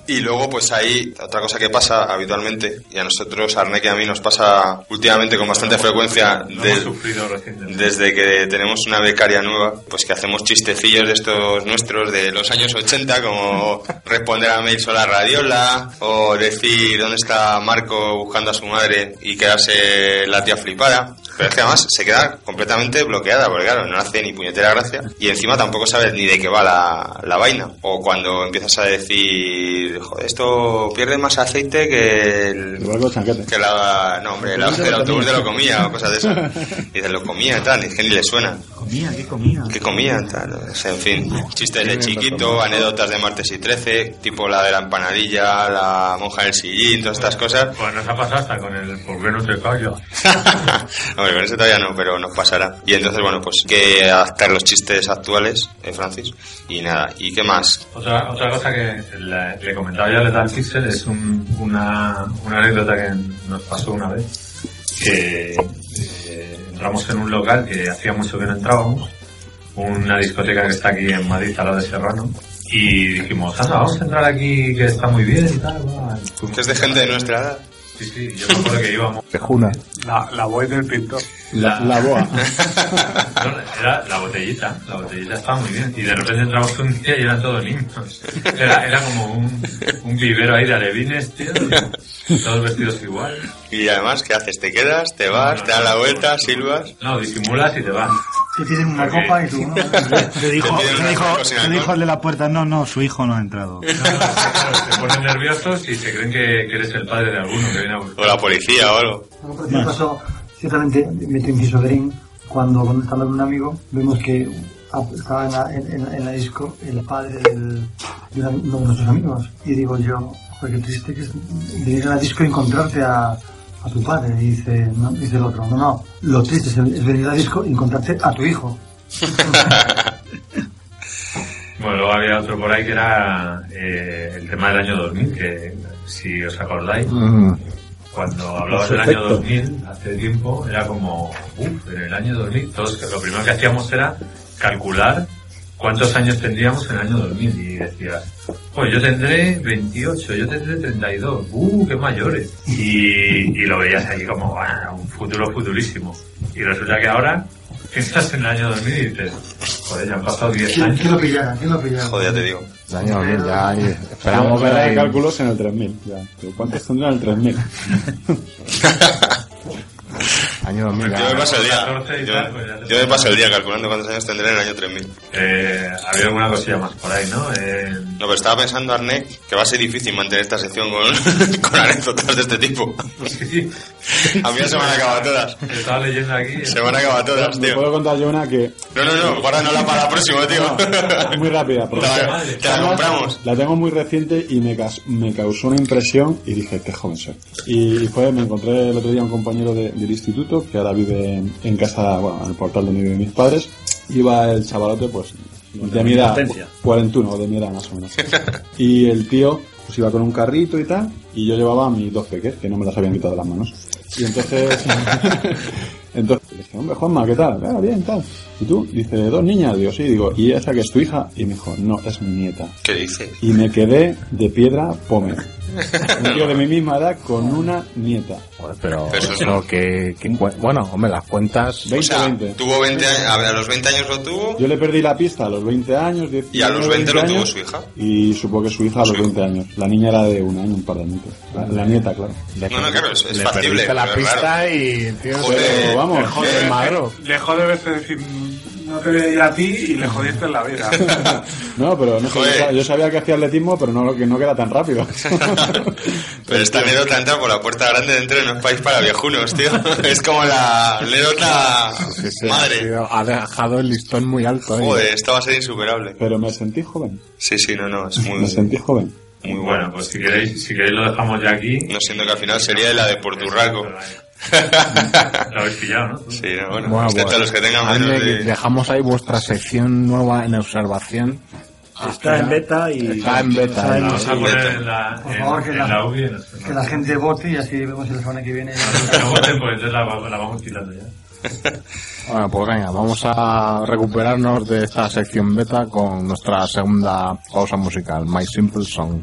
Y, y luego, pues ahí, otra cosa que pasa habitualmente, y a nosotros, a Arnek y a mí, nos pasa últimamente con bastante frecuencia, Lo de- hemos sufrido recientemente. desde que tenemos una becaria nueva, pues que hacemos chistecillos de estos nuestros de los años 80, como responder a mails o la radiola, o decir dónde está Marco buscando a su madre y quedarse la tía flipada. Pero es que además se queda completamente bloqueada, porque claro, no hace ni puñetera gracia. Y encima tampoco sabes ni de qué va la, la vaina. O cuando empiezas a decir, joder, esto pierde más aceite que el, Igual que la, no hombre, la- el autobús de lo comía o cosas de esas. Y de lo comía y tal, y es que ni le suena. Comía, ¿qué comía? ¿Qué comía? Tal, o sea, en fin, chistes de chiquito, anécdotas de martes y 13, tipo la de la empanadilla, la monja del sillín, todas estas cosas. Pues nos ha pasado hasta con el ¿por qué no te callas? Hombre, con eso todavía no, pero nos pasará. Y entonces, bueno, pues que adaptar los chistes actuales, eh, Francis. Y nada, ¿y qué más? Otra, otra cosa que le, le comentaba ya a Lethal Pixel es un- una, una anécdota que nos pasó una vez. Que eh, entramos en un local que hacía mucho que no entrábamos, una discoteca que está aquí en Madrid, al lado de Serrano. Y dijimos, anda, vamos a entrar aquí que está muy bien y tal. va". Que es de gente de nuestra edad. Sí, sí, yo me acuerdo que íbamos. Tejuna. La, la voz del pintor. La, la boa. No, era la botellita, la botellita estaba muy bien. Y de repente entramos un día y eran todos niños. Era, era como un, un vivero ahí de alevines, tío. Todos vestidos igual. Y además, ¿qué haces? ¿Te quedas? ¿Te vas? ¿Te das la vuelta? ¿Silbas? No, disimulas y te vas. Te piden una copa y tú, ¿no? Te dijo, Te te dijo, te dijo el de la puerta, no, no, su hijo no ha entrado. Se ponen nerviosos y se creen que, que eres el padre de alguno que viene a buscar. O la policía o algo. Algo parecido pasó, ciertamente, meto inciso Green, cuando, cuando estaba con un amigo, vemos que ah, estaba en la, en, en la- disco el padre del, de uno de nuestros amigos. Y digo yo, porque triste que es venir a la disco y encontrarte a, a tu padre. Y dice, no, dice el otro, no, no, lo triste es, es venir a disco y encontrarte a tu hijo. Bueno, luego había otro por ahí que era eh, el tema del año 2000, que si os acordáis, Mm. cuando hablabas del año 2000, hace tiempo, era como, uff, en el año 2000, todos, lo primero que hacíamos era calcular cuántos años tendríamos en el año 2000 y decías, pues yo tendré 28, yo tendré 32, uh, qué mayores. Y, y lo veías ahí como, "Buah, un futuro futurísimo. Y resulta que ahora piensas en el año 2000 y dices, joder, ya han pasado 10 ¿Quién, años. quién lo pillara? ¿Quién lo pillara? Joder, ya te digo. El año 2000, ya ahí esperamos Esperamos ver ahí. cálculos en el 3000. Ya. Pero ¿Cuántos tendrán el 3000? Año 2000. Yo me paso el día. 14 y Yo, tal, pues yo me paso el día calculando cuántos años tendré en el año 3000. Eh, había alguna cosilla más por ahí, ¿no? Eh, No, pero estaba pensando, Arnek, que va a ser difícil mantener esta sección con, con anécdotas de este tipo. sí, A mí ya se me han acabado todas. estaba leyendo aquí. Se me han acabado todas, ¿Me tío. puedo contar yo una que No, no, no, guárdanosla para la próxima, tío. es muy rápida? Te porque la, te la compramos. La tengo muy reciente y me, cas- me causó una impresión y dije, qué joven soy. Y fue, me encontré el otro día un compañero de- del instituto que ahora vive en, en casa, bueno, en el portal donde viven mis padres. Iba el chavalote, pues, de mi edad, Potencia. 41 o de mi edad más o menos. Y el tío pues iba con un carrito y tal, y yo llevaba a mis dos peques, que no me las habían quitado de las manos. Y entonces, dije, hombre, Juanma, ¿qué tal? Ah, bien, tal. ¿Y tú? Dice, dos niñas. Digo, sí, digo, ¿y esa que es tu hija? Y me dijo, no, es mi nieta. ¿Qué dices? Y me quedé de piedra pome. Un tío de mi misma edad con una nieta. Pero, Pero eso eso que, que bueno, hombre, las cuentas... 20, o sea, 20. tuvo 20 años, a, ver, a los 20 años lo tuvo Yo le perdí la pista a los 20 años. y a los 20 lo tuvo años, su hija. Y supo que su hija a los 20 años. La niña era de un año, un par de años. La, la nieta, claro. No, no, claro, es, es le factible. perdiste la pero pista raro. y, tío, Joder, pero vamos, Le jode- es magro. Le jode verse decir, no te veía a ti y le jodiste en la vida. No, pero no sé, yo sa- yo sabía que hacía atletismo, pero no que no que era tan rápido. Pero esta anécdota entra por la puerta grande dentro de un país para viejunos, tío. Es como la anécdota Sí, sí, madre. tío, ha dejado el listón muy alto. ¿eh? Joder, esto va a ser insuperable. Pero me sentí joven. Sí, sí, no, no, es Me muy, sentí joven. muy Bueno, bueno. pues si queréis, si queréis lo dejamos ya aquí. No siendo que al final sería la de Porturraco. Lo habéis pillado, ¿no? Sí, no, bueno, Bueno, excepto pues, los que tengan menos de... Dejamos ahí vuestra sección nueva en observación. Está en beta y... Está en beta. ¿no? Vamos a poner en la, Por en, favor, que en la- la UBI. en los- Que la gente vote y así vemos la semana que viene. Que no voten, pues entonces la, la vamos quitando ya. Bueno, pues venga, vamos a recuperarnos de esta sección beta con nuestra segunda pausa musical, My Simple Song.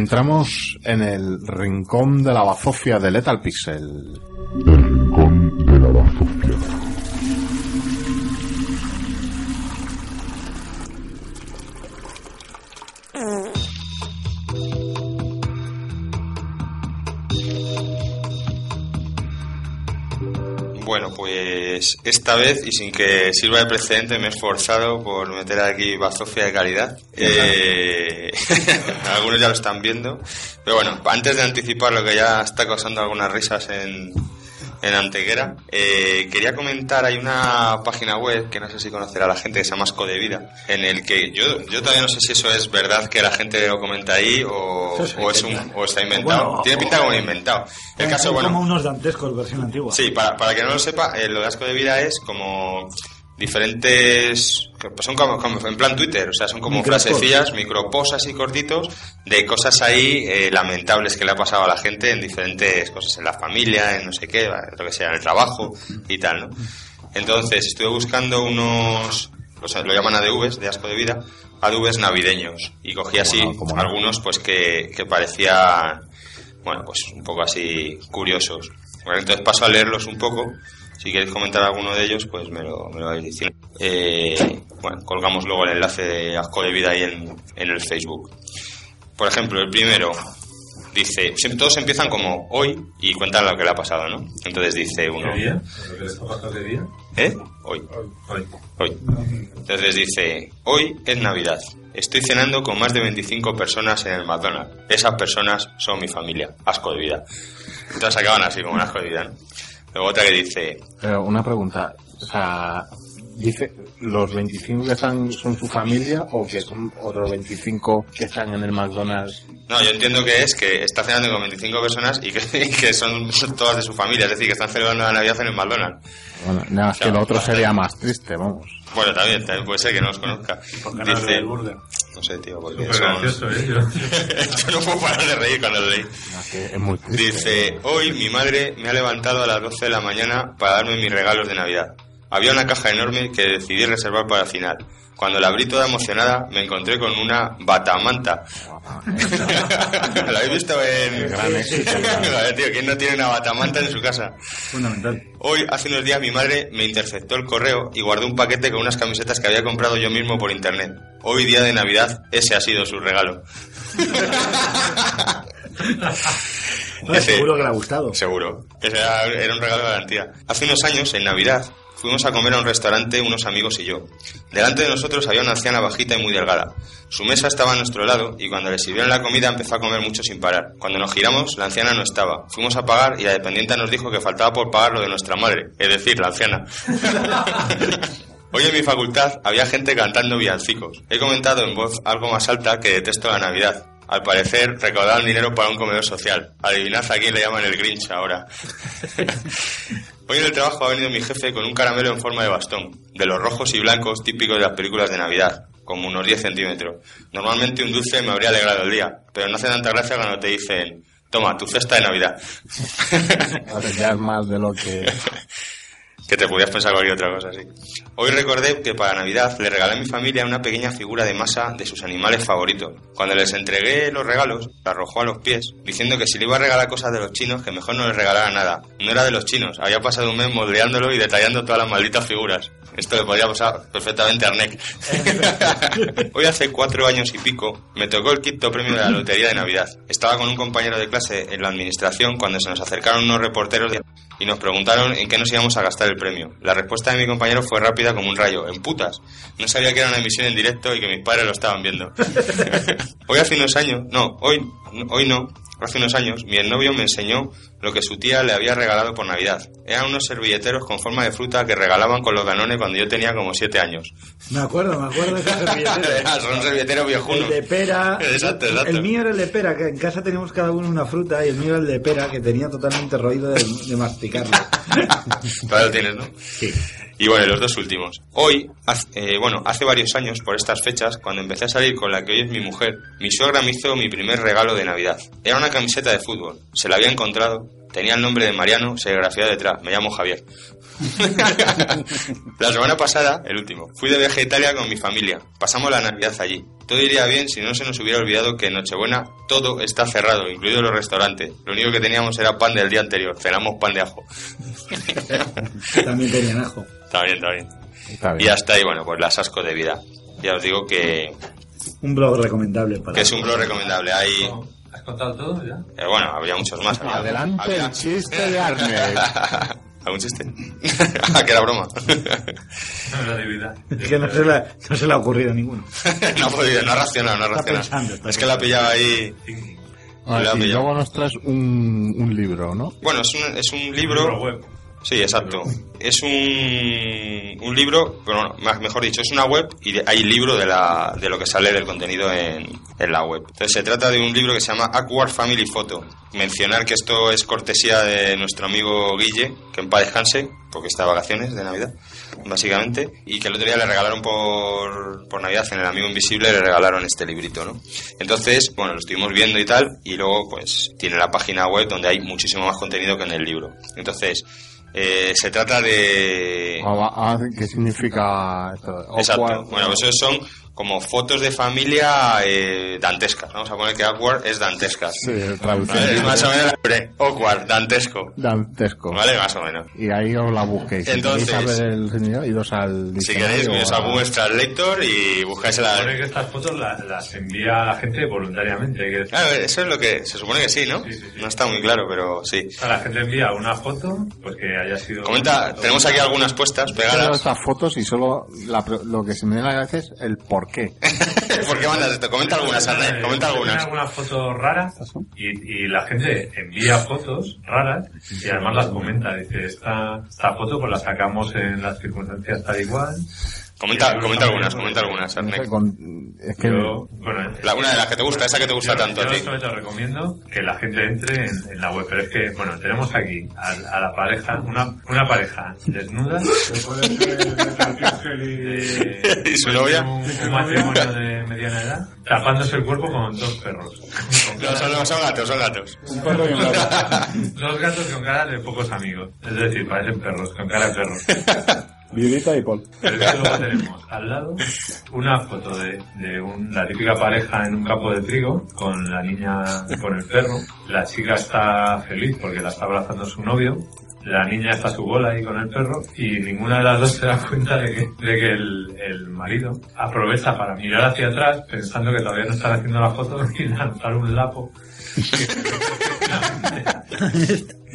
Entramos en el rincón de la bazofia de Lethal Pixel. Pues esta vez y sin que sirva de precedente me he esforzado por meter aquí bazofia de calidad. Eh, algunos ya lo están viendo. Pero bueno, antes de anticipar lo que ya está causando algunas risas en, en Antequera, eh, quería comentar, hay una página web que no sé si conocerá la gente que se llama Asco de Vida, en el que yo, yo todavía no sé si eso es verdad que la gente lo comenta ahí o, o es un, o está inventado. Bueno, Tiene pinta como inventado. El caso, bueno, como unos dantescos versión antigua. Sí, para, para que no lo sepa, eh, lo de asco de vida es como diferentes. pues son como, como en plan Twitter, o sea, son como frasecillas, micropos así cortitos, de cosas ahí eh, lamentables que le ha pasado a la gente en diferentes cosas, en la familia, en no sé qué, lo que sea, en el trabajo y tal, ¿no? Entonces, estuve buscando unos. O sea, lo llaman ADVs, de asco de vida, ADVs navideños. Y cogí así no, cómo no. algunos, pues que, que parecían bueno, pues un poco así curiosos. Bueno, entonces paso a leerlos un poco. Si queréis comentar alguno de ellos, pues me lo, me lo vais diciendo. Eh, bueno, colgamos luego el enlace de Asco de Vida ahí en, en el Facebook. Por ejemplo, el primero dice, todos empiezan como hoy y cuentan lo que le ha pasado, ¿no? Entonces dice uno, ¿Qué día? ¿Lo que les ha pasado qué día? ¿eh? Hoy. Hoy. Hoy. Entonces dice, hoy es Navidad. Estoy cenando con más de 25 personas en el McDonald's. Esas personas son mi familia. Asco de vida. Entonces acaban así como un asco de vida, ¿no? Luego otra que dice, Pero una pregunta, o sea, dice, ¿los 25 que están son su familia o que son otros 25 que están en el McDonald's? no, yo entiendo que es que está cenando con 25 personas y que, y que son todas de su familia, es decir, que están celebrando la Navidad en el McDonald's. Bueno, nada, es que lo otro sería más triste, vamos. Bueno, también, también puede ser que no los conozca. no es del Burger? no sé, tío, porque son... gracioso, ¿eh? Yo- Yo no puedo parar de reír cuando lo leí. Es muy triste. Dice, hoy mi madre me ha levantado a las 12 de la mañana para darme mis regalos de Navidad. Había una caja enorme que decidí reservar para el final. Cuando la abrí toda emocionada, me encontré con una batamanta. ¿La habéis visto en...? Gran éxito, gran tío, ¿quién no tiene una batamanta en su casa? Fundamental. Hoy, hace unos días, mi madre me interceptó el correo y guardó un paquete con unas camisetas que había comprado yo mismo por internet. Hoy, día de Navidad, ese ha sido su regalo. No, Ese- seguro que le ha gustado. Seguro. Ese era, era un regalo de garantía. Hace unos años, en Navidad, fuimos a comer a un restaurante unos amigos y yo. Delante de nosotros había una anciana bajita y muy delgada. Su mesa estaba a nuestro lado y cuando le sirvieron la comida empezó a comer mucho sin parar. Cuando nos giramos, la anciana no estaba. Fuimos a pagar y la dependiente nos dijo que faltaba por pagar lo de nuestra madre, es decir, la anciana. Hoy en mi facultad había gente cantando villancicos. He comentado en voz algo más alta que detesto la Navidad. Al parecer, recaudaban dinero para un comedor social. Adivinad a quién le llaman el Grinch ahora. Hoy en el trabajo ha venido mi jefe con un caramelo en forma de bastón, de los rojos y blancos típicos de las películas de Navidad, como unos 10 centímetros. Normalmente un dulce me habría alegrado el día, pero no hace tanta gracia cuando te dicen, toma, tu cesta de Navidad. Ahora ya es más de lo que... que te podías pensar cualquier otra cosa, sí. Hoy recordé que para Navidad le regalé a mi familia una pequeña figura de masa de sus animales favoritos. Cuando les entregué los regalos, la arrojó a los pies, diciendo que si le iba a regalar cosas de los chinos, que mejor no les regalara nada. No era de los chinos, había pasado un mes moldeándolo y detallando todas las malditas figuras. Esto le podría pasar perfectamente a Arnek. Hoy hace cuatro años y pico me tocó el quinto premio de la lotería de Navidad. Estaba con un compañero de clase en la administración cuando se nos acercaron unos reporteros de- y nos preguntaron en qué nos íbamos a gastar el premio. La respuesta de mi compañero fue rápida como un rayo, en putas. No sabía que era una emisión en directo y que mis padres lo estaban viendo. hoy hace unos años, no, hoy, hoy no, hace unos años, mi novio me enseñó lo que su tía le había regalado por Navidad. Eran unos servilleteros con forma de fruta que regalaban con los Danone cuando yo tenía como siete años. Me acuerdo, me acuerdo de servilletero. Son servilleteros viejunos. El de pera. Exacto, exacto. El mío era el de pera, que en casa teníamos cada uno una fruta y el mío era el de pera, que tenía totalmente roído de, de masticarlo. Todavía lo tienes, ¿no? Sí. Y bueno, los dos últimos. Hoy, eh, bueno, hace varios años, por estas fechas, cuando empecé a salir con la que hoy es mi mujer, mi suegra me hizo mi primer regalo de Navidad. Era una camiseta de fútbol. Se la había encontrado. Tenía el nombre de Mariano, serigrafiado detrás. Me llamo Javier. la semana pasada, el último, fui de viaje a Italia con mi familia. Pasamos la Navidad allí. Todo iría bien si no se nos hubiera olvidado que en Nochebuena todo está cerrado, incluidos los restaurantes. Lo único que teníamos era pan del día anterior. Cenamos pan de ajo. También tenían ajo. Está bien, está bien. Está Y bien. hasta ahí, bueno, pues las asco de vida. Ya os digo que, Un blog recomendable para. que es un blog recomendable. Hay, ¿Has contado todo ya? eh, bueno, habría muchos más. Había- Adelante había- el chiste de Arne. ¿Algún chiste? ah, que era broma. No, la debilidad. Es que no se, le, no se le ha ocurrido ninguno. no ha podido, no ha reaccionado, no ha Está reaccionado. pensando, está es que la pillaba ahí. Ah, y pillado. luego nos traes un, un libro, ¿no? Bueno, es un, es un libro. Sí, exacto. Es un, un libro, bueno, mejor dicho, es una web y hay libro de, la, de lo que sale del contenido en, en la web. Entonces se trata de un libro que se llama Awkward Family Photo. Mencionar que esto es cortesía de nuestro amigo Guille, que en paz descanse, porque está de vacaciones de Navidad, básicamente, y que el otro día le regalaron por, por Navidad en el Amigo Invisible, le regalaron este librito, ¿no? Entonces, bueno, lo estuvimos viendo y tal, y luego pues tiene la página web donde hay muchísimo más contenido que en el libro. Entonces, eh, se trata de... ¿Qué significa esto? Exacto. Bueno, pues son como fotos de familia eh, dantescas. Vamos a poner que awkward es dantescas. Sí, traducción. ¿Vale? Es más o menos hombre, awkward, dantesco. Dantesco. ¿Vale? Más o menos. Y ahí os la busquéis. Si Entonces- queréis saber el significado, iros al Si queréis, veis a- a Google Translator y buscáis Se la... supone que estas fotos la- las envía a la gente voluntariamente. A eso es lo que... Se supone que sí, ¿no? No está muy claro, pero sí. O sea, la gente envía una foto pues que haya sido... Comenta, tenemos aquí algunas puestas pegadas. estas fotos y solo la lo que se me da la cabeza es el por qué. ¿Por qué mandas esto? Comenta algunas, Arne, comenta algunas. algunas fotos raras y, y la gente envía fotos raras y además las comenta. Dice, esta, esta foto pues la sacamos en las circunstancias tal y cual. Comenta, comenta algunas, comenta algunas, No sé, Arne. con- es que Yo, bueno, La, una de las que te gusta, esa que te gusta yo, tanto a yo ti. todo recomiendo que la gente entre en, en la web, pero es que, bueno, tenemos aquí a, a la pareja, una, una pareja desnuda. ¿Y su novia? Un, un matrimonio de mediana edad, tapándose el cuerpo con dos perros. No, son, son gatos, son gatos. Un perro y un gato. Dos gatos con cara de pocos amigos. Es decir, parecen perros, con cara de perros. Viudita y Paul. Pero luego tenemos al lado una foto de, de un- la típica pareja en un campo de trigo con la niña con el perro. La chica está feliz porque la está abrazando su novio. La niña está a su bola ahí con el perro y ninguna de las dos se da cuenta de que, de que el, el marido aprovecha para mirar hacia atrás pensando que todavía no están haciendo la foto y lanzar un lapo.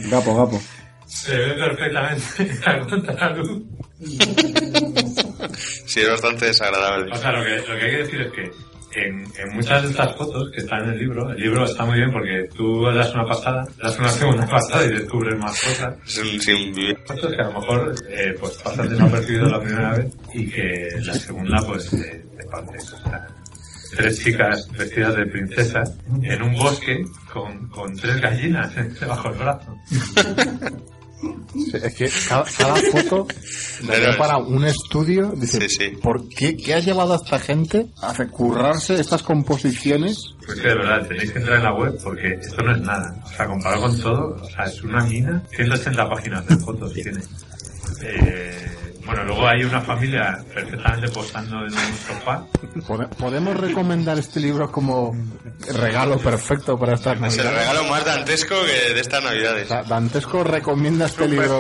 Gapo, gapo. Se ve perfectamente a contraluz. Sí, es bastante desagradable. O sea, lo que, lo que hay que decir es que en, en muchas de estas fotos que están en el libro, el libro está muy bien porque tú das una pasada, das una segunda pasada y descubres más cosas. Sí, un- Fotos que a lo mejor eh, pues pasas desapercibido la primera vez y que la segunda pues te, te partes. O sea, tres chicas vestidas de princesas en un bosque con, con tres gallinas debajo del brazo. Es que cada, cada foto Pero- para un estudio. Dice, Sí, sí. ¿por qué, qué ha llevado a esta gente a hacer currarse estas composiciones? Pues que de verdad, tenéis que entrar en la web porque esto no es nada. O sea, comparado con todo, o sea, es una mina. 180 páginas de fotos tiene. Eh, bueno, luego hay una familia perfectamente posando en un sofá. ¿Pode- ¿Podemos recomendar este libro como regalo perfecto para estas Es el regalo más dantesco que de estas navidades. Da- Dantesco recomienda este libro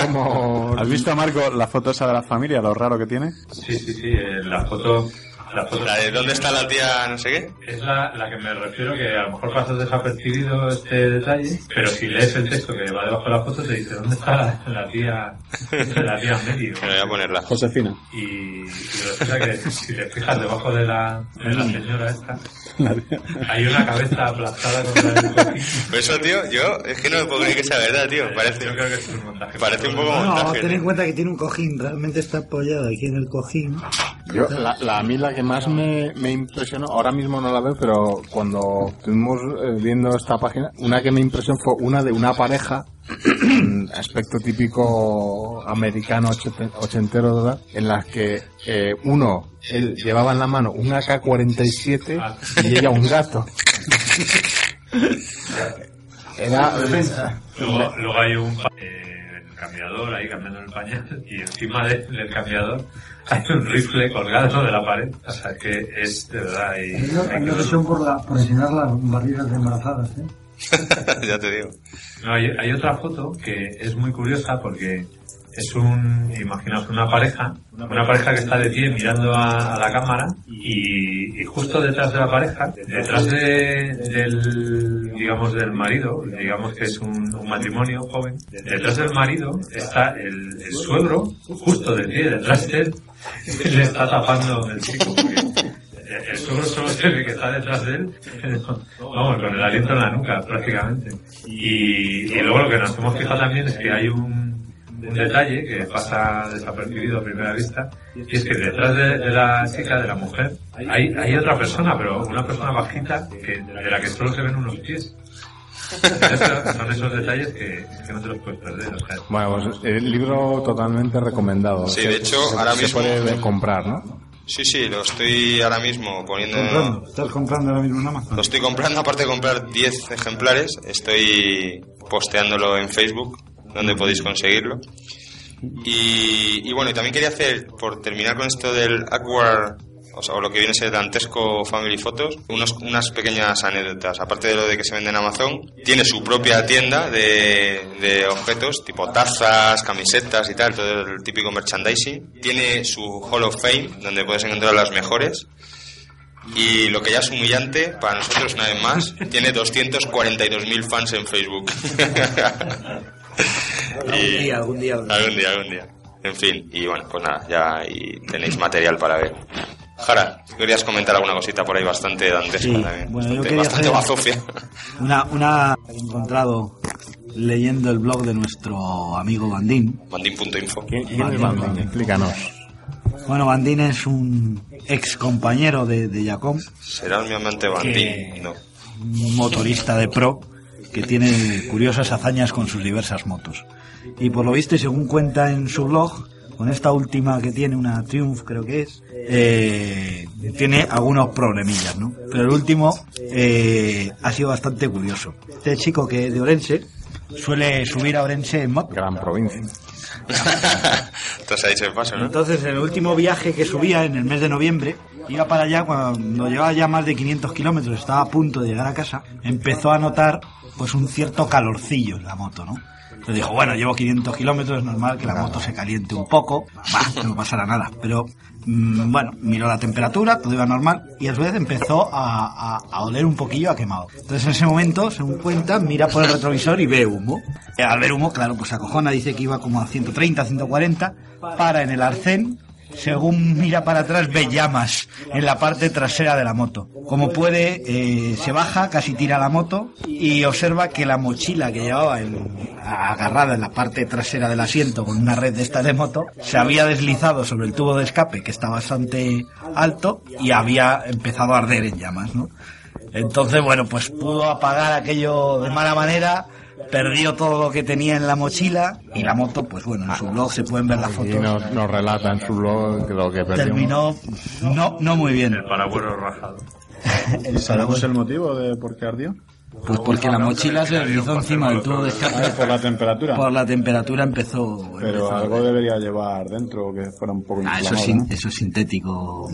como... ¿Has visto, Marco, la foto esa de la familia, lo raro que tiene? Sí, sí, sí, eh, la foto... La foto La de ¿Dónde está la tía no sé qué? Es la, la que me refiero que a lo mejor pasas desapercibido este detalle, pero si lees el texto que va debajo de la foto te dice ¿dónde está la, tía la tía Mary? Me voy a ponerla. Josefina. Y, y resulta que si te fijas debajo de la, de la señora esta, hay una cabeza aplastada contra el cojín. Pues eso, tío, yo es que no me puedo creer que sea verdad, tío. Parece, Yo creo que es un montaje. parece un poco No, montaje. ten en cuenta que tiene un cojín, realmente está apoyado aquí en el cojín. Yo, la, la- a mí la que más me, me impresionó, ahora mismo no la veo, pero cuando estuvimos eh, viendo esta página, una que me impresionó fue una de una pareja, aspecto típico americano ochente- ochentero, ¿verdad? En las que eh, uno, él llevaba en la mano un AK-47 y ella un gato. Era... Luego, luego hay un eh, cambiador ahí cambiando el pañal y encima de- del cambiador hay un rifle colgado de la pared. O sea que es de verdad. Y, Hay una- hay presión por, la, por enseñar las barrigas de embarazadas, ¿eh? ya te digo. No, hay, hay otra foto que es muy curiosa porque es un, imaginaos una pareja, una pareja que está de pie mirando a, a la cámara y, y justo detrás de la pareja, detrás de- del, digamos, del marido, digamos que es un, un matrimonio joven, detrás del marido está el, el suegro, justo de pie detrás de él, le está tapando el chico. porque el- El suegro solo se ve que está detrás de él, vamos, con el aliento en la nuca prácticamente. Y, y luego lo que nos hemos fijado también es que hay un, un detalle que pasa desapercibido a primera vista, y es que detrás de, de la chica, de la mujer, hay, hay otra persona, pero una persona bajita que, de la que solo se ven unos pies. Son esos detalles que, que no te los puedes perder. O sea, Bueno, pues el libro totalmente recomendado. Sí, Se- de hecho, se- ahora se mismo- puede comprar, ¿no? Sí, sí, lo estoy ahora mismo poniendo... Comprando. Estás comprando ahora mismo en Amazon. Lo estoy comprando, aparte de comprar 10 ejemplares, estoy posteándolo en Facebook, donde podéis conseguirlo. Y, bueno, también quería hacer, por terminar con esto del Awkward, o sea, lo que viene a ser Dantesco Family Photos, unos, unas pequeñas anécdotas. Aparte de lo de que se vende en Amazon, tiene su propia tienda de, de objetos, tipo tazas, camisetas y tal, todo el típico merchandising. Tiene su Hall of Fame, donde puedes encontrar las mejores. Y lo que ya es humillante para nosotros, una vez más, tiene 242.000 fans en Facebook. Algún día, algún día. Algún día, algún día. En fin, y bueno, pues nada, ya ahí tenéis material para ver. Jara, querías comentar alguna cosita por ahí bastante dantesca Sí, también. bueno, yo bastante, quería bastante hacer- bazofia. Una, una he encontrado leyendo el blog de nuestro amigo Bandín. Bandín.info. ¿Quién, quién es Bandín? Explícanos. Bueno, Bandín es un ex compañero de, de Jacom, ¿Será mi amante Bandín? No. un motorista de pro que tiene curiosas hazañas con sus diversas motos. Y por lo visto, y según cuenta en su blog, con esta última que tiene, una Triumph creo que es, eh, tiene algunos problemillas, ¿no? Pero el último eh, ha sido bastante curioso. Este chico que es de Orense suele subir a Orense en moto. Gran provincia. Entonces ahí se pasa, ¿no? Entonces, en el último viaje que subía en el mes de noviembre, iba para allá cuando llevaba ya más de 500 kilómetros, estaba a punto de llegar a casa, empezó a notar pues un cierto calorcillo en la moto, ¿no? Entonces dijo, bueno, llevo 500 kilómetros, es normal que la moto se caliente un poco, va, no pasará nada. Pero, mm, bueno, miró la temperatura, todo iba normal, y a su vez empezó a, a- a oler un poquillo a quemado. Entonces en ese momento, según cuenta, mira por el retrovisor y ve humo. Eh, Al ver humo, claro, pues se acojona, dice que iba como a 130, 140, para en el arcén, según mira para atrás ve llamas en la parte trasera de la moto. Como puede, eh, se baja, casi tira la moto y observa que la mochila que llevaba agarrada en la parte trasera del asiento con una red de esta de moto se había deslizado sobre el tubo de escape que está bastante alto y había empezado a arder en llamas, ¿no? Entonces, bueno, pues pudo apagar aquello de mala manera, perdió todo lo que tenía en la mochila y la moto, pues bueno, en su blog se pueden ver las Y fotos. nos, nos relata en su blog lo que perdió. Terminó no, no muy bien. el parabuero rajado. ¿Sabemos el motivo de por qué ardió? Pues porque la mochila se deslizó encima del tubo de escape. Ah, por la temperatura. Por la temperatura empezó. Pero empezó- algo debería llevar dentro que fuera un poco Ah, eso, es, sin- ¿no? eso es sintético. O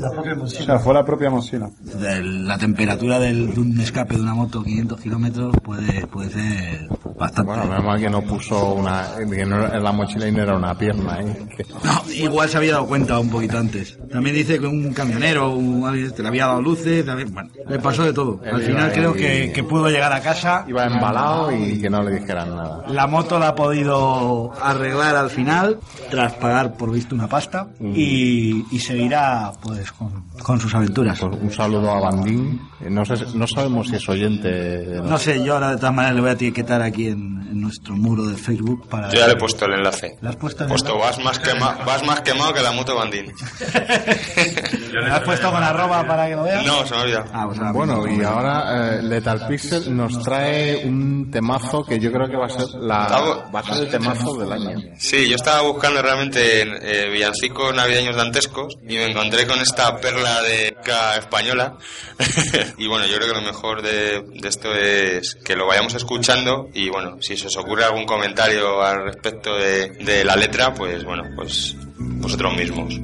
sea, fue la propia mochila. De la temperatura del, de un escape de una moto 500 kilómetros puede, puede ser bastante. Bueno, menos mal que no puso una. que no- en la mochila y no era una pierna, ¿eh? Que- No, igual se había dado cuenta un poquito antes. También dice que un camionero un, te le había dado luces, también, bueno, le pasó de todo. Al final creo que, que pudo llegar a casa. Iba embalado y que no le dijeran nada. La moto la ha podido arreglar al final, tras pagar por visto una pasta, y, y seguirá pues con, con sus aventuras. Pues un saludo a Bandín. Eh, No, sé, no sabemos si es oyente. de No sé, yo ahora de todas maneras le voy a etiquetar aquí en, en nuestro muro de Facebook para... Yo ya le he puesto el enlace. ¿Le has puesto el Puesto, vas más, quema- vas más quemado que la moto Bandín. ¿Le has puesto con arroba para que lo veas? No, se me ha olvidado. Ah, pues ahora Bueno, y ahora eh, Lethal Pixel nos trae un temazo que yo creo que va a ser la va a ser el temazo del año. Sí, yo estaba buscando realmente eh, villancicos navideños dantescos y me encontré con esta perla de ca española. y bueno, yo creo que lo mejor de, de esto es que lo vayamos escuchando y bueno, si se os ocurre algún comentario al respecto de, de la letra, pues bueno, pues vosotros mismos.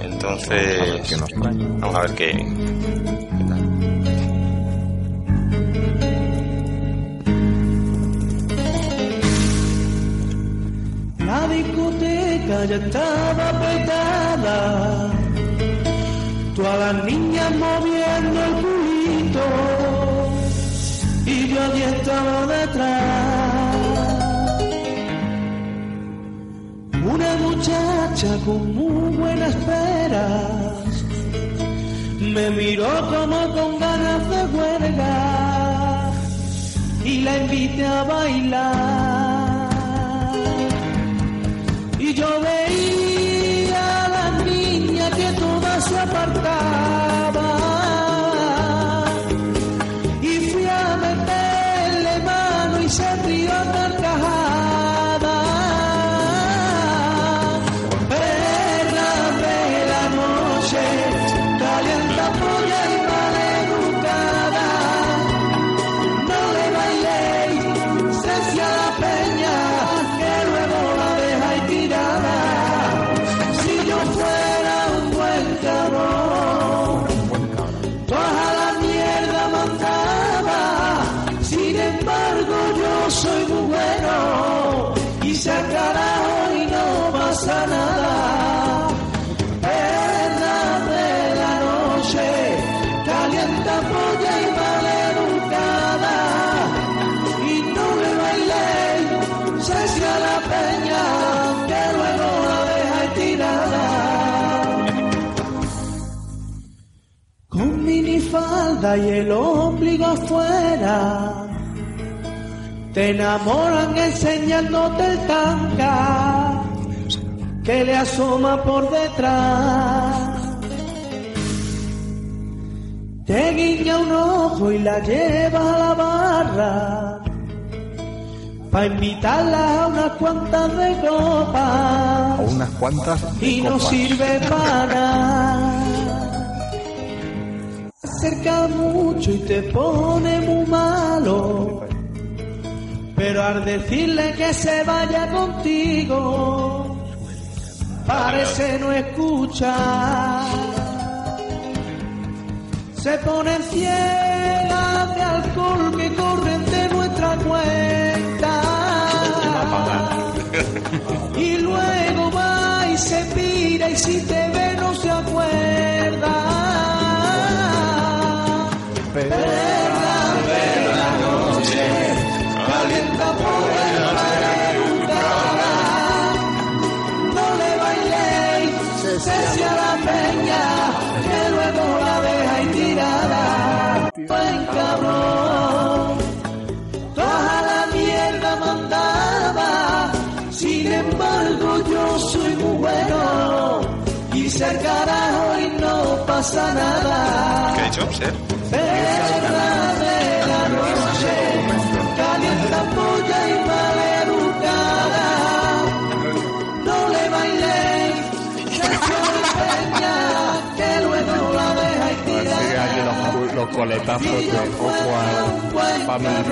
Entonces, vamos a ver qué, qué tal. discoteca ya estaba petada. Todas las niñas moviendo el culito y yo allí estaba detrás. Una muchacha con muy buenas peras me miró como con ganas de huelga y la invité a bailar. Y yo veía a la niña que toda se apartaba y el ombligo afuera, te enamoran enseñándote el tanga que le asoma por detrás. Te guiña un ojo y la lleva a la barra para invitarla a unas cuantas de A copas unas cuantas y no sirve para nada. Acerca mucho y te pone muy malo. Pero al decirle que se vaya contigo, parece no escuchar. Se ponen ciegas de alcohol que corren de nuestra cuenta. Y luego va y se pira y si te ve no se acuerda. Y se al carajo y no pasa nada. ¿Qué ha dicho? ¿Ser? Perra de la noche, calienta polla y maleducada. No le bailéis, peña, que luego la dejáis tirada. aquí los, los coletazos de Ojo al Family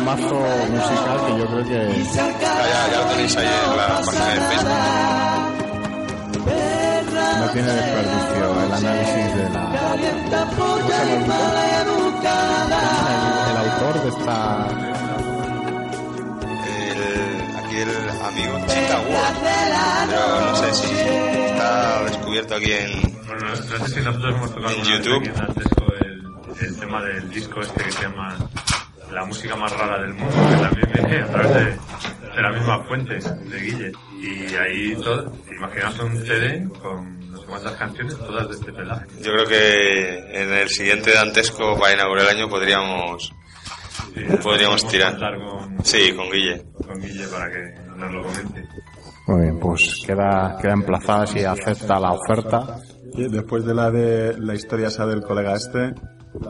temazo musical que yo creo que Ya, ya, ya lo tenéis ahí en la página de Facebook. no tiene desperdicio el análisis de la... El, autor de esta... El, aquí el amigo Chita. Pero no sé si está descubierto aquí en, Bueno, no sé si nosotros hemos tocado en YouTube. el, el tema del disco este que se llama La música más rara del mundo, que también viene a través de, de la misma fuente, de Guille. Y ahí, todo, imaginaos un CD con no sé cuántas canciones, todas de este pelaje. Yo creo que en el siguiente dantesco para inaugurar el año podríamos podríamos tirar. contar con, Sí, con Guille. con Guille para que nos lo comente. Muy bien, pues queda, queda emplazada si acepta la oferta. Y después de la de la historia esa del colega este,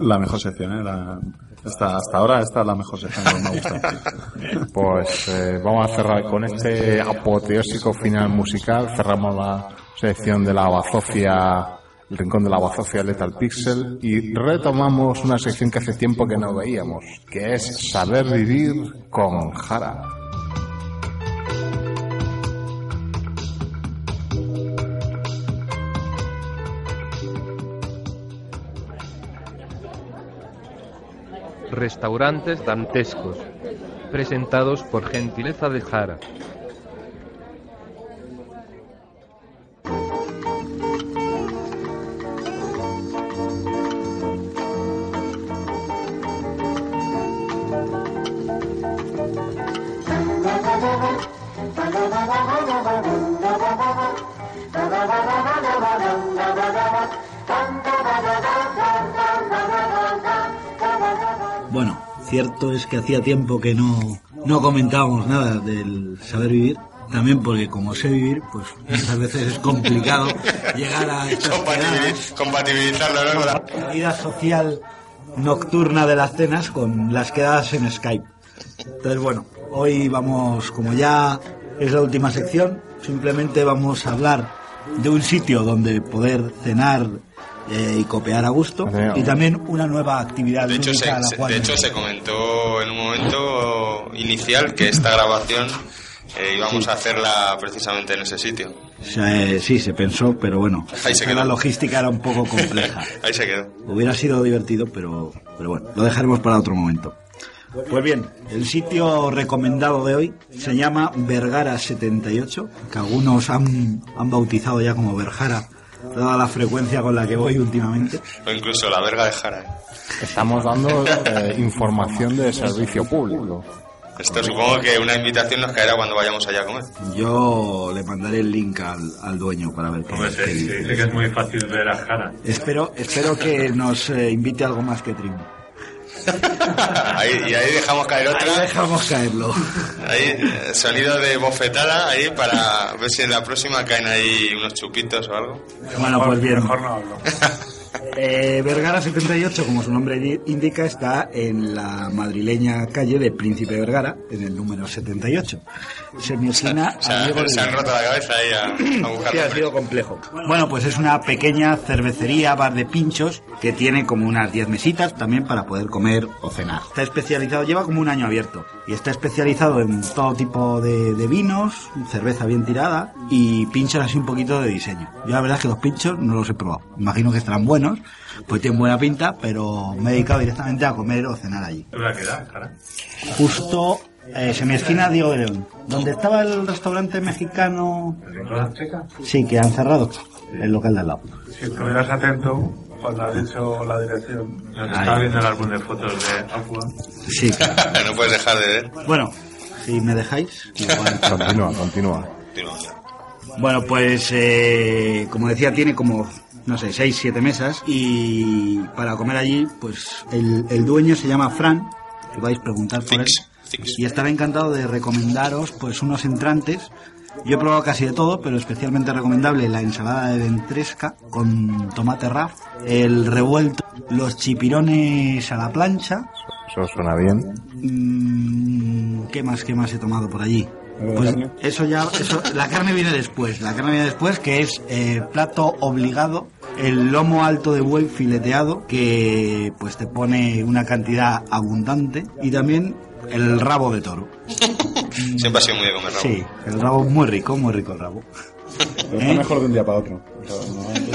la mejor sección, ¿eh? La- hasta ahora esta es la mejor sección que me ha gustado. Pues eh, vamos a cerrar con este apoteósico final musical. Cerramos la sección de la bazofia, el rincón de la bazofia Lethal Pixel y retomamos una sección que hace tiempo que no veíamos, que es Saber Vivir con Jara. Restaurantes dantescos, presentados por Gentileza de Jara. cierto es que hacía tiempo que no, no comentábamos nada del saber vivir. También porque como sé vivir, pues muchas veces es complicado llegar a estas quedadas. Compatibilizarlo, ¿no? Con la- La vida social nocturna de las cenas con las quedadas en Skype. Entonces, bueno, hoy vamos, como ya es la última sección, simplemente vamos a hablar de un sitio donde poder cenar eh, y copiar a gusto y también una nueva actividad De hecho, se, a la se- cual de hecho, se comentó en un momento inicial que esta grabación eh, íbamos a hacerla precisamente en ese sitio. se- sí se pensó, pero bueno, Ahí se la quedó. logística era un poco compleja. Ahí se quedó. Hubiera sido divertido, pero, pero bueno, lo dejaremos para otro momento. Pues bien, el sitio recomendado de hoy se llama Vergara 78, que algunos han, han bautizado ya como Vergara, dada la frecuencia con la que voy últimamente. O incluso la verga de Jara. ¿eh? Estamos dando eh, información de servicio público. Esto supongo que una invitación nos caerá cuando vayamos allá a comer. Yo le mandaré el link al, al dueño para ver qué, se dice. dice que es muy fácil ver a Jara. Espero, espero que nos eh, invite algo más que Trim. Ahí, y ahí dejamos caer otra. Ahí dejamos caerlo. Ahí, eh, sonido de bofetada ahí para ver si en la próxima caen ahí unos chupitos o algo. Bueno, pues bien. Mejor no hablo. Eh, Vergara 78, como su nombre di- indica, está en la madrileña calle de Príncipe Vergara, en el número 78. Semiesquina O sea, a Diego de se han roto la cabeza ahí a, a buscar Sí, ha sido complejo. Bueno, pues es una pequeña cervecería, bar de pinchos, que tiene como unas 10 mesitas también para poder comer o cenar. Está especializado, lleva como un año abierto, y está especializado en todo tipo de, de vinos, cerveza bien tirada, y pinchos así un poquito de diseño. Yo la verdad es que los pinchos no los he probado. Imagino que estarán buenos, pues tienen buena pinta, pero me he dedicado directamente a comer o cenar allí. Justo eh, semiesquina Diego de León. ¿Dónde estaba el restaurante mexicano? ¿La checa? Sí, que han cerrado. El local de al lado. Si estuvieras atento cuando has dicho la dirección. Nos estaba viendo el álbum de fotos de Aqua. Sí. no puedes dejar de ver. Bueno, si me dejáis. igual. Continúa, continúa. Bueno, pues eh, como decía, tiene como, no sé, seis, siete mesas y para comer allí, pues el, el dueño se llama Fran, que vais a preguntar por él. Y estará encantado de recomendaros pues unos entrantes. Yo he probado casi de todo, pero especialmente recomendable la ensalada de ventresca con tomate raf, el revuelto, los chipirones a la plancha. Eso suena bien. Mm, ¿Qué más, qué más he tomado por allí? ¿Algo de Pues eso ya, eso, la carne viene después, la carne viene después que es eh, plato obligado, el lomo alto de buey fileteado que pues te pone una cantidad abundante y también el rabo de toro. Siempre ha sido muy de comer rabo. Sí, el rabo muy rico, muy rico el rabo. Pero está ¿Eh? mejor de un día para otro.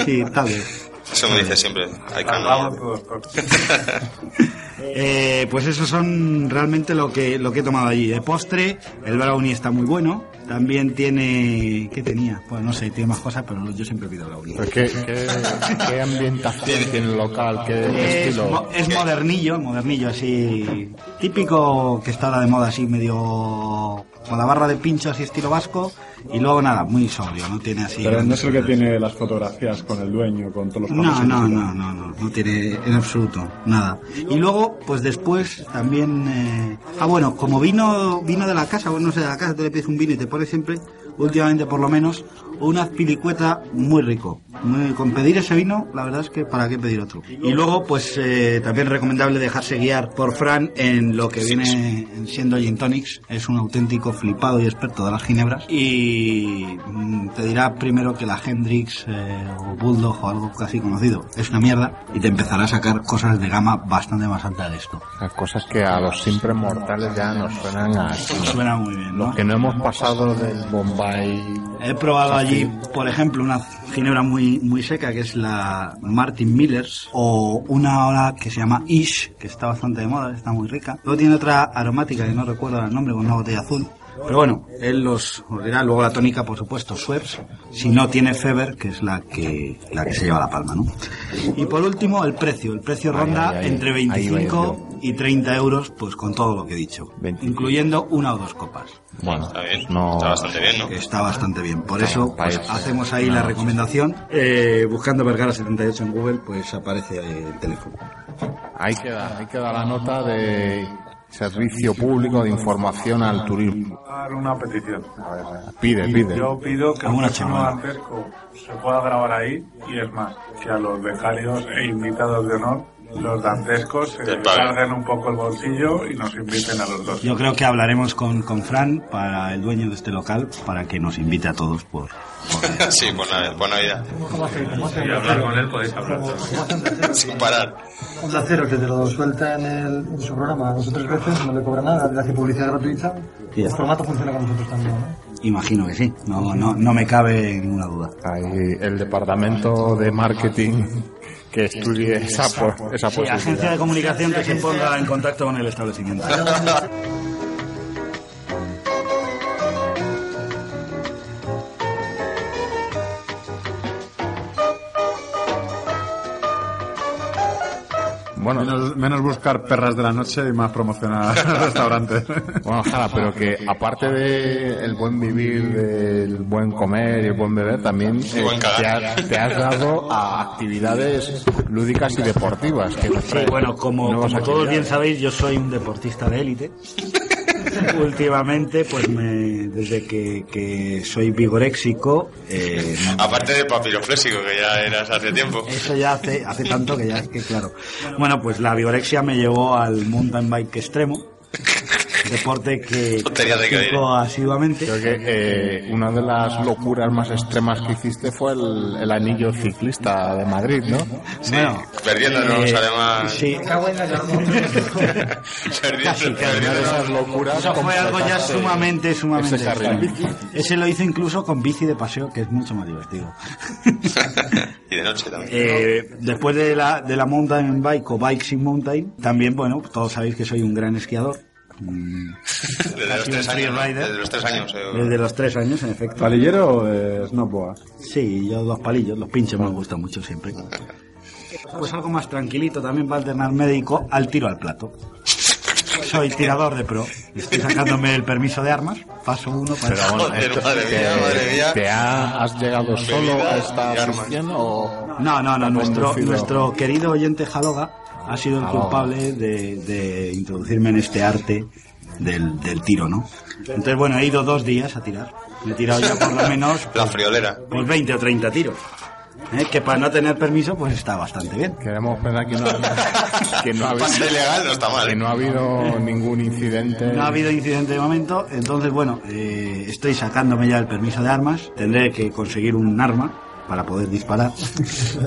Sí, tal vez. Eso me dice siempre. Hay que Eh, pues esos son realmente lo que lo que he tomado allí. De postre, el brownie está muy bueno. También tiene... ¿Qué tenía? Pues no sé, tiene más cosas, pero yo siempre pido brownie. Pues ¿Qué, qué, qué ambientación tiene el local? ¿Qué Es, estilo? mo- es modernillo, modernillo así, típico que está ahora de moda así medio con la barra de pincho así estilo vasco y luego nada, muy sobrio, no tiene así. Pero no es el que tiene las fotografías con el dueño, con todos los No, no, no, no, no, no tiene en absoluto nada. Y luego, pues después también, eh, ah bueno, como vino, vino de la casa, bueno, no sé, de la casa, tú le pides un vino y te pone siempre, últimamente por lo menos, una azpilicueta muy rico. Muy- con pedir ese vino, la verdad es que para qué pedir otro. Y luego, pues eh, también recomendable dejarse guiar por Fran en lo que viene siendo Gin Tonics. Es un auténtico flipado y experto de las ginebras. Y mm, te dirá primero que la Hendrix eh, o Bulldog o algo casi conocido es una mierda y te empezará a sacar cosas de gama bastante más alta de esto. Las cosas que a los simples mortales ya nos suenan a... Suena muy bien, ¿no? Los que no hemos pasado del Bombay... He probado allí, por ejemplo, una ginebra muy muy, seca, que es la Martin Millers, o una hora que se llama Ish, que está bastante de moda, está muy rica. Luego tiene otra aromática que no recuerdo el nombre, con una botella azul. Pero bueno, él los os dirá. Luego la tónica, por supuesto, Schweppes. Si no tiene Feber, que es la que, la que se lleva la palma, ¿no? Y por último, el precio. El precio ronda entre Ahí va 25 y 30 euros, pues con todo lo que he dicho. Incluyendo una o dos copas. Bueno, Está bien, no- está bastante bien, ¿no? Está bastante bien. Por eso pues, eso. hacemos ahí No, la recomendación. Eh, buscando Vergara 78 en Google, pues aparece el teléfono. Ahí queda, ahí queda la nota de servicio público de información al turismo. una petición. Pide, pide. Yo pido que próximo chamada. se pueda grabar ahí y es más, que a los becarios e invitados de honor, los dantescos se carguen un poco el bolsillo y nos inviten a los dos. Yo creo que hablaremos con, con Fran, para el dueño de este local, para que nos invite a todos por... sí, por. Por Navidad. ¿Cómo hace? ¿Cómo hablar con él podéis hablar. Sin parar. Onda Cero, que te lo suelta en, el, en su programa dos o tres veces, no le cobra nada, le hace publicidad gratuita. Ya el formato funciona con nosotros también, ¿no? Imagino que sí, no, no, no me cabe ninguna duda. Ahí el departamento de marketing que estudie esa, esa Sí, posibilidad. agencia de comunicación que se ponga en contacto con el establecimiento. Bueno, menos, menos buscar perras de la noche y más promocionar restaurantes. Bueno, Jara, pero que aparte del buen vivir, del buen comer y el buen beber, también eh, te, has, te has dado a actividades lúdicas y deportivas. Que Sí, bueno, como, todos bien sabéis, yo soy un deportista de élite. Últimamente, pues me, desde que, que soy vigoréxico, eh, Aparte de papiroflésico, que ya eras hace tiempo. eso ya hace, hace tanto que ya es que claro. Bueno, pues la vigorexia me llevó al mountain bike extremo, deporte que practico asiduamente. Creo que eh, una de las locuras más extremas que hiciste fue el, el anillo ciclista de Madrid, ¿no? Sí, Bueno, perdiéndonos eh, además. Sí, de esas locuras Eso fue algo ya sumamente, sumamente ese carril extraño. Ese lo hizo incluso con bici de paseo, que es mucho más divertido. y de noche también. Eh, después de la, de la mountain bike o bike sin mountain, también, bueno, todos sabéis que soy un gran esquiador. Desde los tres años. ¿no? Desde los tres años. eh. Desde los tres años, en efecto. ¿Palillero o de snowboard? Sí, yo dos palillos, los pinchos me gustan mucho siempre. Pues algo más tranquilito también va a alternar médico al tiro al plato. Soy tirador de pro. Estoy sacándome el permiso de armas. Paso uno para Pero bueno, Joder, esto- madre te- mía, madre mía. ¿te ha- has llegado solo a esta o...? No, no, no. ¿Has Nuestro, nuestro querido oyente Jaloga ha sido el culpable de, de introducirme en este arte del, del tiro, ¿no? Entonces, bueno, he ido dos días a tirar. Me he tirado ya por lo menos La friolera. pues 20 o 30 tiros. ¿Eh? Que para no tener permiso, pues está bastante bien. Queremos pensar que no, que no ha habido, Pase ilegal no está mal. que no ha habido ningún incidente. No ha habido incidente de momento, entonces bueno, eh, estoy sacándome ya el permiso de armas, tendré que conseguir un arma para poder disparar.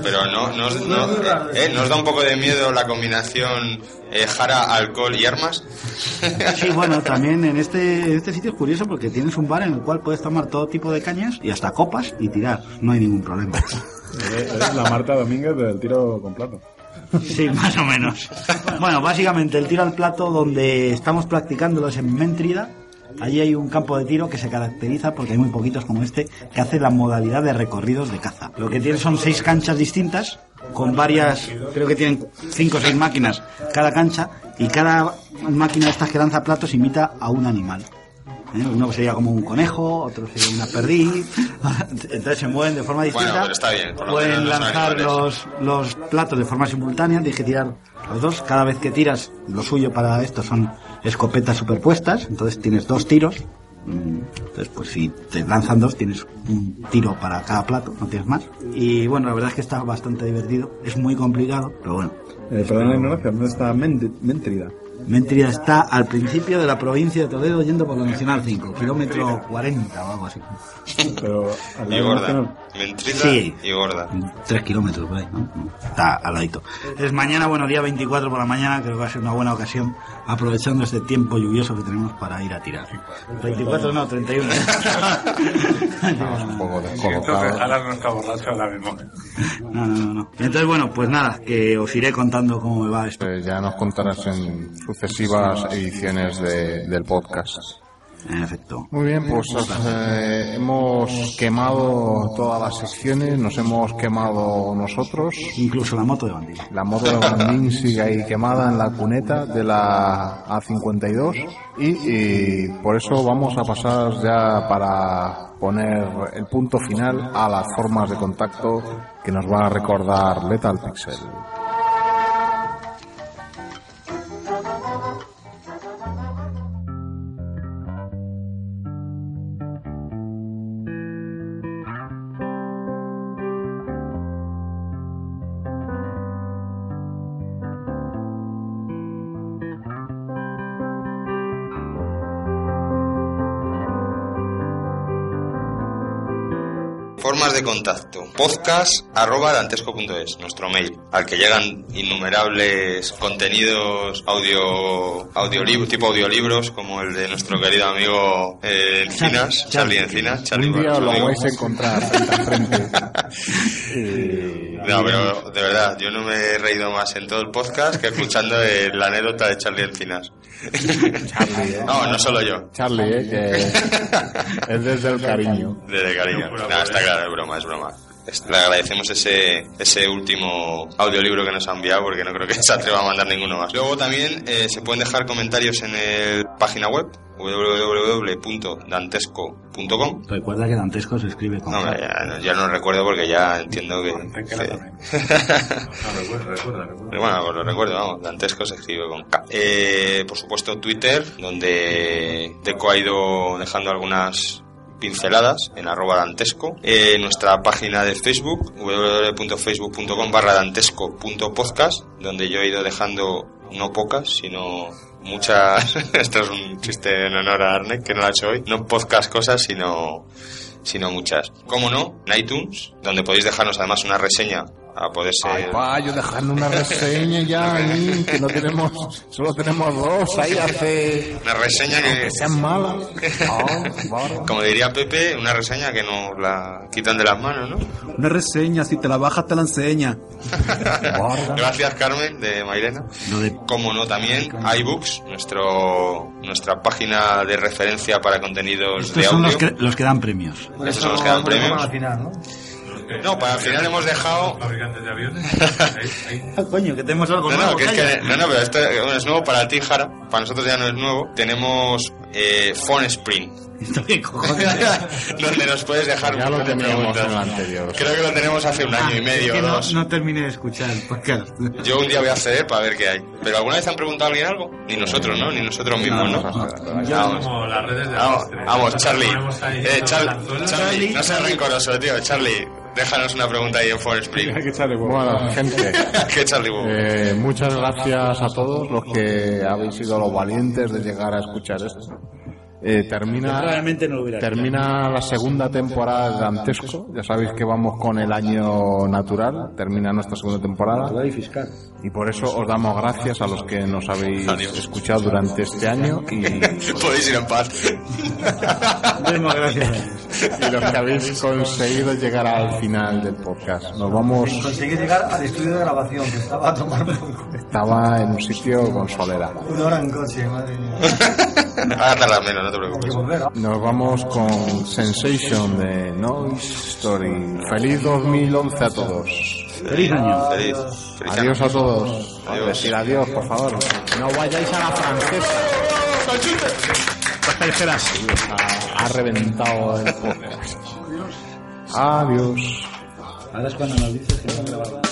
Pero no, no, os- no, eh, ¿no os da un poco de miedo la combinación eh, jara, alcohol y armas? Sí, bueno, también en este, en este sitio es curioso porque tienes un bar en el cual puedes tomar todo tipo de cañas y hasta copas y tirar, no hay ningún problema. Eres la Marta Domínguez del tiro con plato. Sí, más o menos. Bueno, básicamente el tiro al plato donde estamos practicándolo es en Méntrida. Allí hay un campo de tiro que se caracteriza porque hay muy poquitos como este que hace la modalidad de recorridos de caza. Lo que tiene son seis canchas distintas con varias, creo que tienen cinco o seis máquinas cada cancha y cada máquina de estas que lanza platos imita a un animal. ¿Eh? Uno sería como un conejo, otro sería una perdiz, entonces se mueven de forma distinta. Bueno, pero está bien. Por lo Pueden menos lanzar los, los platos de forma simultánea, tienes que tirar los dos. Cada vez que tiras, lo suyo para esto son escopetas superpuestas, entonces tienes dos tiros. Mm, Entonces, pues si te lanzan dos, tienes un tiro para cada plato, no tienes más. Y bueno, la verdad es que está bastante divertido. Es muy complicado, pero bueno. Eh, la ignorancia, ¿dónde está Ment- Mentira está al principio de la provincia de Toledo yendo por la Nacional 5, kilómetro 40 o algo así. Pero al Y gorda. Sí. y gorda. 3 kilómetros por ahí, ¿no? Está al ladito. Es mañana, bueno, día 24 por la mañana, creo que va a ser una buena ocasión, aprovechando este tiempo lluvioso que tenemos para ir a tirar. 24 no, 31. un poco Entonces, ahora no está borracho ahora mismo. No, no, no, no. Entonces, bueno, pues nada, que os iré contando cómo me va esto. Pues ya nos contarás en sucesivas ediciones de- del podcast. En efecto. Muy bien, pues eh, hemos quemado todas las secciones, nos hemos quemado nosotros. Incluso la moto de Bandín. La moto de Bandín sigue ahí quemada en la cuneta de la A52 y, y por eso vamos a pasar ya para poner el punto final a las formas de contacto que nos va a recordar Lethal Pixel. Formas de contacto. Podcast arroba dantesco.es, nuestro mail, al que llegan innumerables contenidos audio, audiolib- tipo audiolibros, como el de nuestro querido amigo eh, Encinas, Charlie Encinas. Charlie Un día lo amigo. vais a encontrar frente a frente. No, pero de verdad, yo no me he reído más en todo el podcast que escuchando eh, la anécdota de Charlie Encinas. Charlie, ¿eh? No, no solo yo. Charlie, ¿eh? que es desde el cariño. Desde cariño. No, está claro, es broma, es broma. Le agradecemos ese, ese último audiolibro que nos ha enviado porque no creo que se atreva a mandar ninguno más. Luego también eh, se pueden dejar comentarios en la página web www.dantesco.com Recuerda que Dantesco se escribe con no, ya, ya no recuerdo porque ya entiendo que... recuerda, recuerda. Pero bueno, pues lo recuerdo, vamos, Dantesco se escribe con K. Eh, por supuesto, Twitter, donde Deco ha ido dejando algunas pinceladas en arroba dantesco. Eh, nuestra página de Facebook, www.facebook.com barra dantesco.podcast, donde yo he ido dejando no pocas, sino muchas... Esto es un chiste en honor a Arnek, que no lo ha hecho hoy. No podcast cosas, sino sino muchas. Como no, en iTunes, donde podéis dejarnos además una reseña a poder ser... Ay, pa, yo dejando una reseña ya ahí, que no tenemos, solo tenemos dos ahí hace... Una reseña que... Que sean malas. Ah, vale. Como diría Pepe, una reseña que nos la quitan de las manos, ¿no? Una reseña, si te la bajas te la enseña. Gracias, Carmen, de Mairena. Como no, también iBooks, nuestro, nuestra página de referencia para contenidos de Estos son audio. los que, los que dan premios. Esos son los que dan premios. Al final, ¿no? No, para el final hemos dejado... Fabricantes de aviones. Ah, coño, que tenemos algo No, nuevo. no, que es que, no, no, pero esto bueno, es nuevo para ti, Jara. Para nosotros ya no es nuevo. Tenemos eh, Phone Spring. ¿Esto qué cojones es? donde nos puedes dejar Ya lo un montón de teníamos preguntas. en el anterior. Creo que lo tenemos hace un año y medio Ah, Es que o no, dos. no terminé de escuchar el podcast. Yo un día voy a acceder para ver qué hay. ¿Pero alguna vez han preguntado a alguien algo? Ni nosotros, ¿no? Ni nosotros mismos, ¿no? Vamos, Como las redes de vamos, Lastre. vamos, Charlie. Eh, Char-. Charlie, no seas rencoroso, tío. Charlie, déjanos una pregunta ahí en Phone Spring. Bueno, gente, ¿Qué Charlie? Bobo? eh, muchas gracias a todos los que habéis sido los valientes de llegar a escuchar esto. Eh, termina, Realmente no hubiera termina la segunda temporada de Dantesco. Ya sabéis que vamos con el año natural. Termina nuestra segunda temporada. Natural y fiscal. Y por eso os damos gracias a los que nos habéis escuchado durante este año y, Podéis ir en paz. Gracias y los que habéis conseguido llegar al final del podcast. Nos vamos. Conseguí llegar al estudio de grabación, que estaba a tomar. Estaba en un sitio con soledad. una hora en coche, madre mía. Ahora menos, Nos vamos con Sensation de Noise Story. Feliz 2011 a todos. Feliz año. Feliz. Feliz año. Adiós a todos. Adiós. Decir adiós, por favor. No vayáis a la francesa. Ha, ha reventado el podcast. Adiós. Ahora es cuando nos dices que no grabamos.